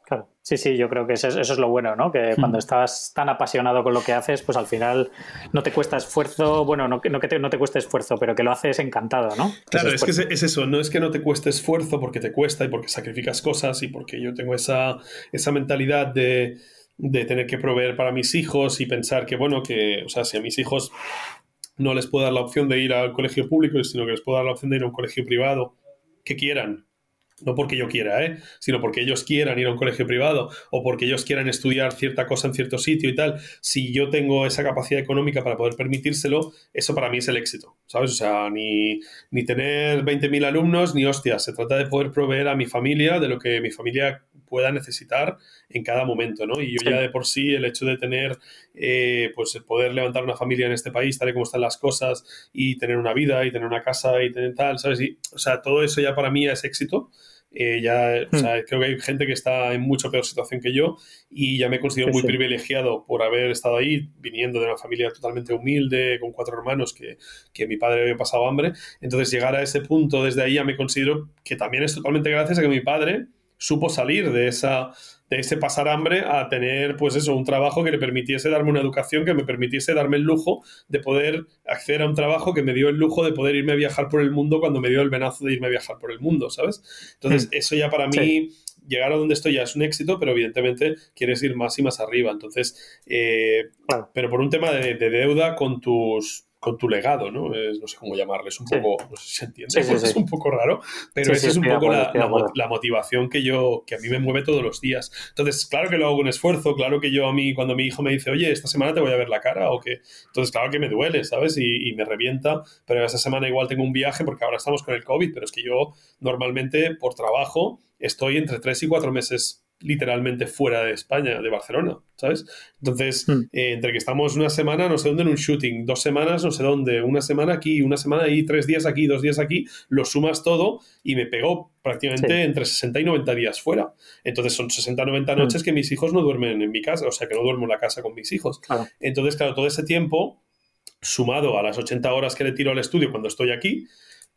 Claro, sí, sí, yo creo que eso, es lo bueno, ¿no? Que cuando hmm. estás tan apasionado con lo que haces, pues al final no te cuesta esfuerzo, bueno, no, no que te, no te cueste esfuerzo, pero que lo haces encantado, ¿no? Claro, es que es, eso, no es que no te cueste esfuerzo porque te cuesta y porque sacrificas cosas y porque yo tengo esa, esa mentalidad de, de tener que proveer para mis hijos y pensar que, bueno, que, o sea, si a mis hijos no les puedo dar la opción de ir al colegio público, sino que les puedo dar la opción de ir a un colegio privado, que quieran, no porque yo quiera, ¿eh? sino porque ellos quieran ir a un colegio privado o porque ellos quieran estudiar cierta cosa en cierto sitio y tal, si yo tengo esa capacidad económica para poder permitírselo, eso para mí es el éxito, ¿sabes? O sea, ni, ni tener 20.000 alumnos, ni hostias, se trata de poder proveer a mi familia de lo que mi familia pueda necesitar en cada momento, ¿no? Y yo ya de por sí el hecho de tener, eh, pues poder levantar una familia en este país, tal y como están las cosas, y tener una vida, y tener una casa, y tener tal, ¿sabes? Y, o sea, todo eso ya para mí es éxito. Eh, ya, o sea, hmm. creo que hay gente que está en mucho peor situación que yo y ya me considero muy privilegiado por haber estado ahí, viniendo de una familia totalmente humilde, con cuatro hermanos, que, que, mi padre había pasado hambre. Entonces, llegar a ese punto desde ahí ya me considero que también es totalmente gracias a que mi padre supo salir de esa de ese pasar hambre a tener, pues eso, un trabajo que le permitiese darme una educación, que me permitiese darme el lujo de poder acceder a un trabajo que me dio el lujo de poder irme a viajar por el mundo cuando me dio el venazo de irme a viajar por el mundo, ¿sabes? Entonces, hmm. eso ya para mí, llegar a donde estoy ya es un éxito, pero evidentemente quieres ir más y más arriba. Entonces, eh, pero por un tema de deuda con tus con tu legado, ¿no? no sé cómo llamarle, es un poco, no sé si se entiende, es un poco raro, pero esa es un poco la, la, motivación que yo, que a mí me mueve todos los días. Entonces, claro que lo hago con esfuerzo, claro que yo a mí, cuando mi hijo me dice, oye, esta semana te voy a ver la cara, o que, entonces claro que me duele, ¿sabes? Y, y me revienta, pero esa semana igual tengo un viaje porque ahora estamos con el COVID, pero es que yo normalmente por trabajo estoy entre tres y cuatro meses literalmente fuera de España, de Barcelona, ¿sabes? Entonces, hmm. eh, entre que estamos una semana, no sé dónde en un shooting, dos semanas, no sé dónde, una semana aquí, una semana ahí, tres días aquí, dos días aquí, lo sumas todo y me pegó prácticamente entre 60 y 90 días fuera. Entonces, son 60 90 hmm. noches que mis hijos no duermen en mi casa, o sea, que no duermo en la casa con mis hijos. Entonces, claro, todo ese tiempo, sumado a las 80 horas que le tiro al estudio cuando estoy aquí,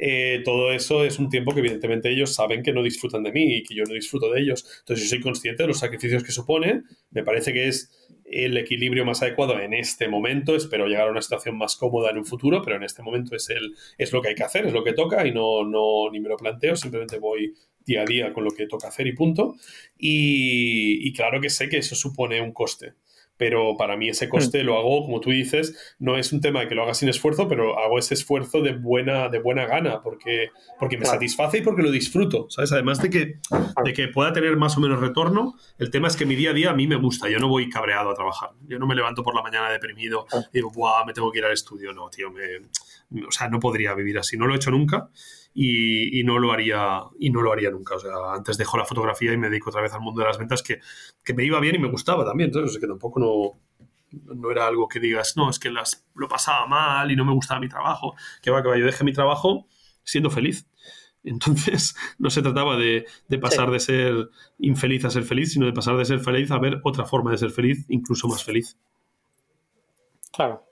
eh, todo eso es un tiempo que evidentemente ellos saben que no disfrutan de mí y que yo no disfruto de ellos. Entonces yo soy consciente de los sacrificios que supone, me parece que es el equilibrio más adecuado en este momento, espero llegar a una situación más cómoda en un futuro, pero en este momento es, el, es lo que hay que hacer, es lo que toca y no, no ni me lo planteo, simplemente voy día a día con lo que toca hacer y punto. y claro que sé que eso supone un coste pero para mí ese coste hmm. lo hago, como tú dices, no es un tema de que lo haga sin esfuerzo, pero hago ese esfuerzo de buena, de buena gana, porque, porque me satisface y porque lo disfruto, ¿sabes? Además de que, de que pueda tener más o menos retorno, el tema es que mi día a día a mí me gusta, yo no voy cabreado a trabajar, yo no me levanto por la mañana deprimido y digo, ¡buah, me tengo que ir al estudio! No, tío, me, o sea, no podría vivir así, no lo he hecho nunca y, no lo haría y no lo haría nunca. O sea, antes dejo la fotografía y me dedico otra vez al mundo de las ventas que, me iba bien y me gustaba también. Entonces, que tampoco no, no era algo que digas, no, es que las, lo pasaba mal y no me gustaba mi trabajo. Que va, que va, yo dejé mi trabajo siendo feliz. Entonces, no se trataba de, pasar de ser infeliz a ser feliz, sino de pasar de ser feliz a ver otra forma de ser feliz, incluso más feliz. Claro.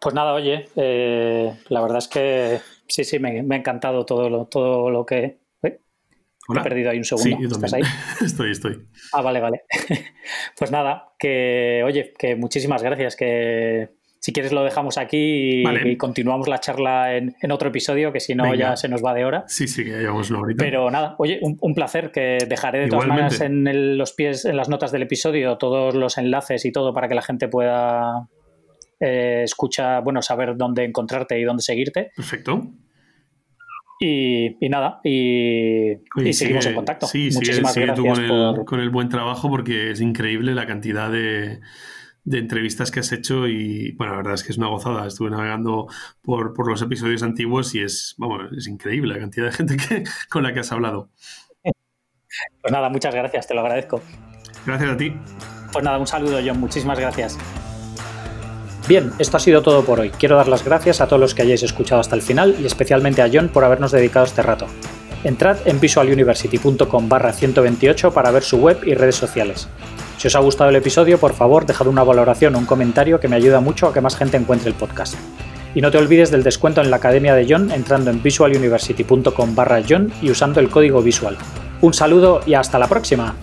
Pues nada, oye, eh, la verdad es que sí, sí, me, ha encantado todo lo, todo lo que... he perdido ahí un segundo. Sí, ¿Estás ahí? estoy, estoy. Ah, vale, vale. pues nada, que oye, que muchísimas gracias, que si quieres lo dejamos aquí y, continuamos la charla en, otro episodio, que si no ya se nos va de hora. Sí, sí, que llevamos ahorita. Pero nada, oye, un, placer que dejaré de todas maneras en los pies, en las notas del episodio, todos los enlaces y todo para que la gente pueda eh, escucha, bueno, saber dónde encontrarte y dónde seguirte. Perfecto. Y, nada, y, seguimos en contacto. Sí, Muchísimas gracias con, el, con el buen trabajo porque es increíble la cantidad de, de entrevistas que has hecho y bueno, la verdad es que es una gozada. Estuve navegando por, por los episodios antiguos y es, vamos, es increíble la cantidad de gente que, con la que has hablado. Pues nada, muchas gracias, te lo agradezco. Gracias a ti. Pues nada, un saludo John, muchísimas gracias. Bien, esto ha sido todo por hoy. Quiero dar las gracias a todos los que hayáis escuchado hasta el final y especialmente a John por habernos dedicado este rato. Entrad en visualuniversity.com barra 128 para ver su web y redes sociales. Si os ha gustado el episodio, por favor, dejad una valoración o un comentario que me ayuda mucho a que más gente encuentre el podcast. Y no te olvides del descuento en la Academia de John entrando en visualuniversity.com barra John y usando el código visual. Un saludo y hasta la próxima.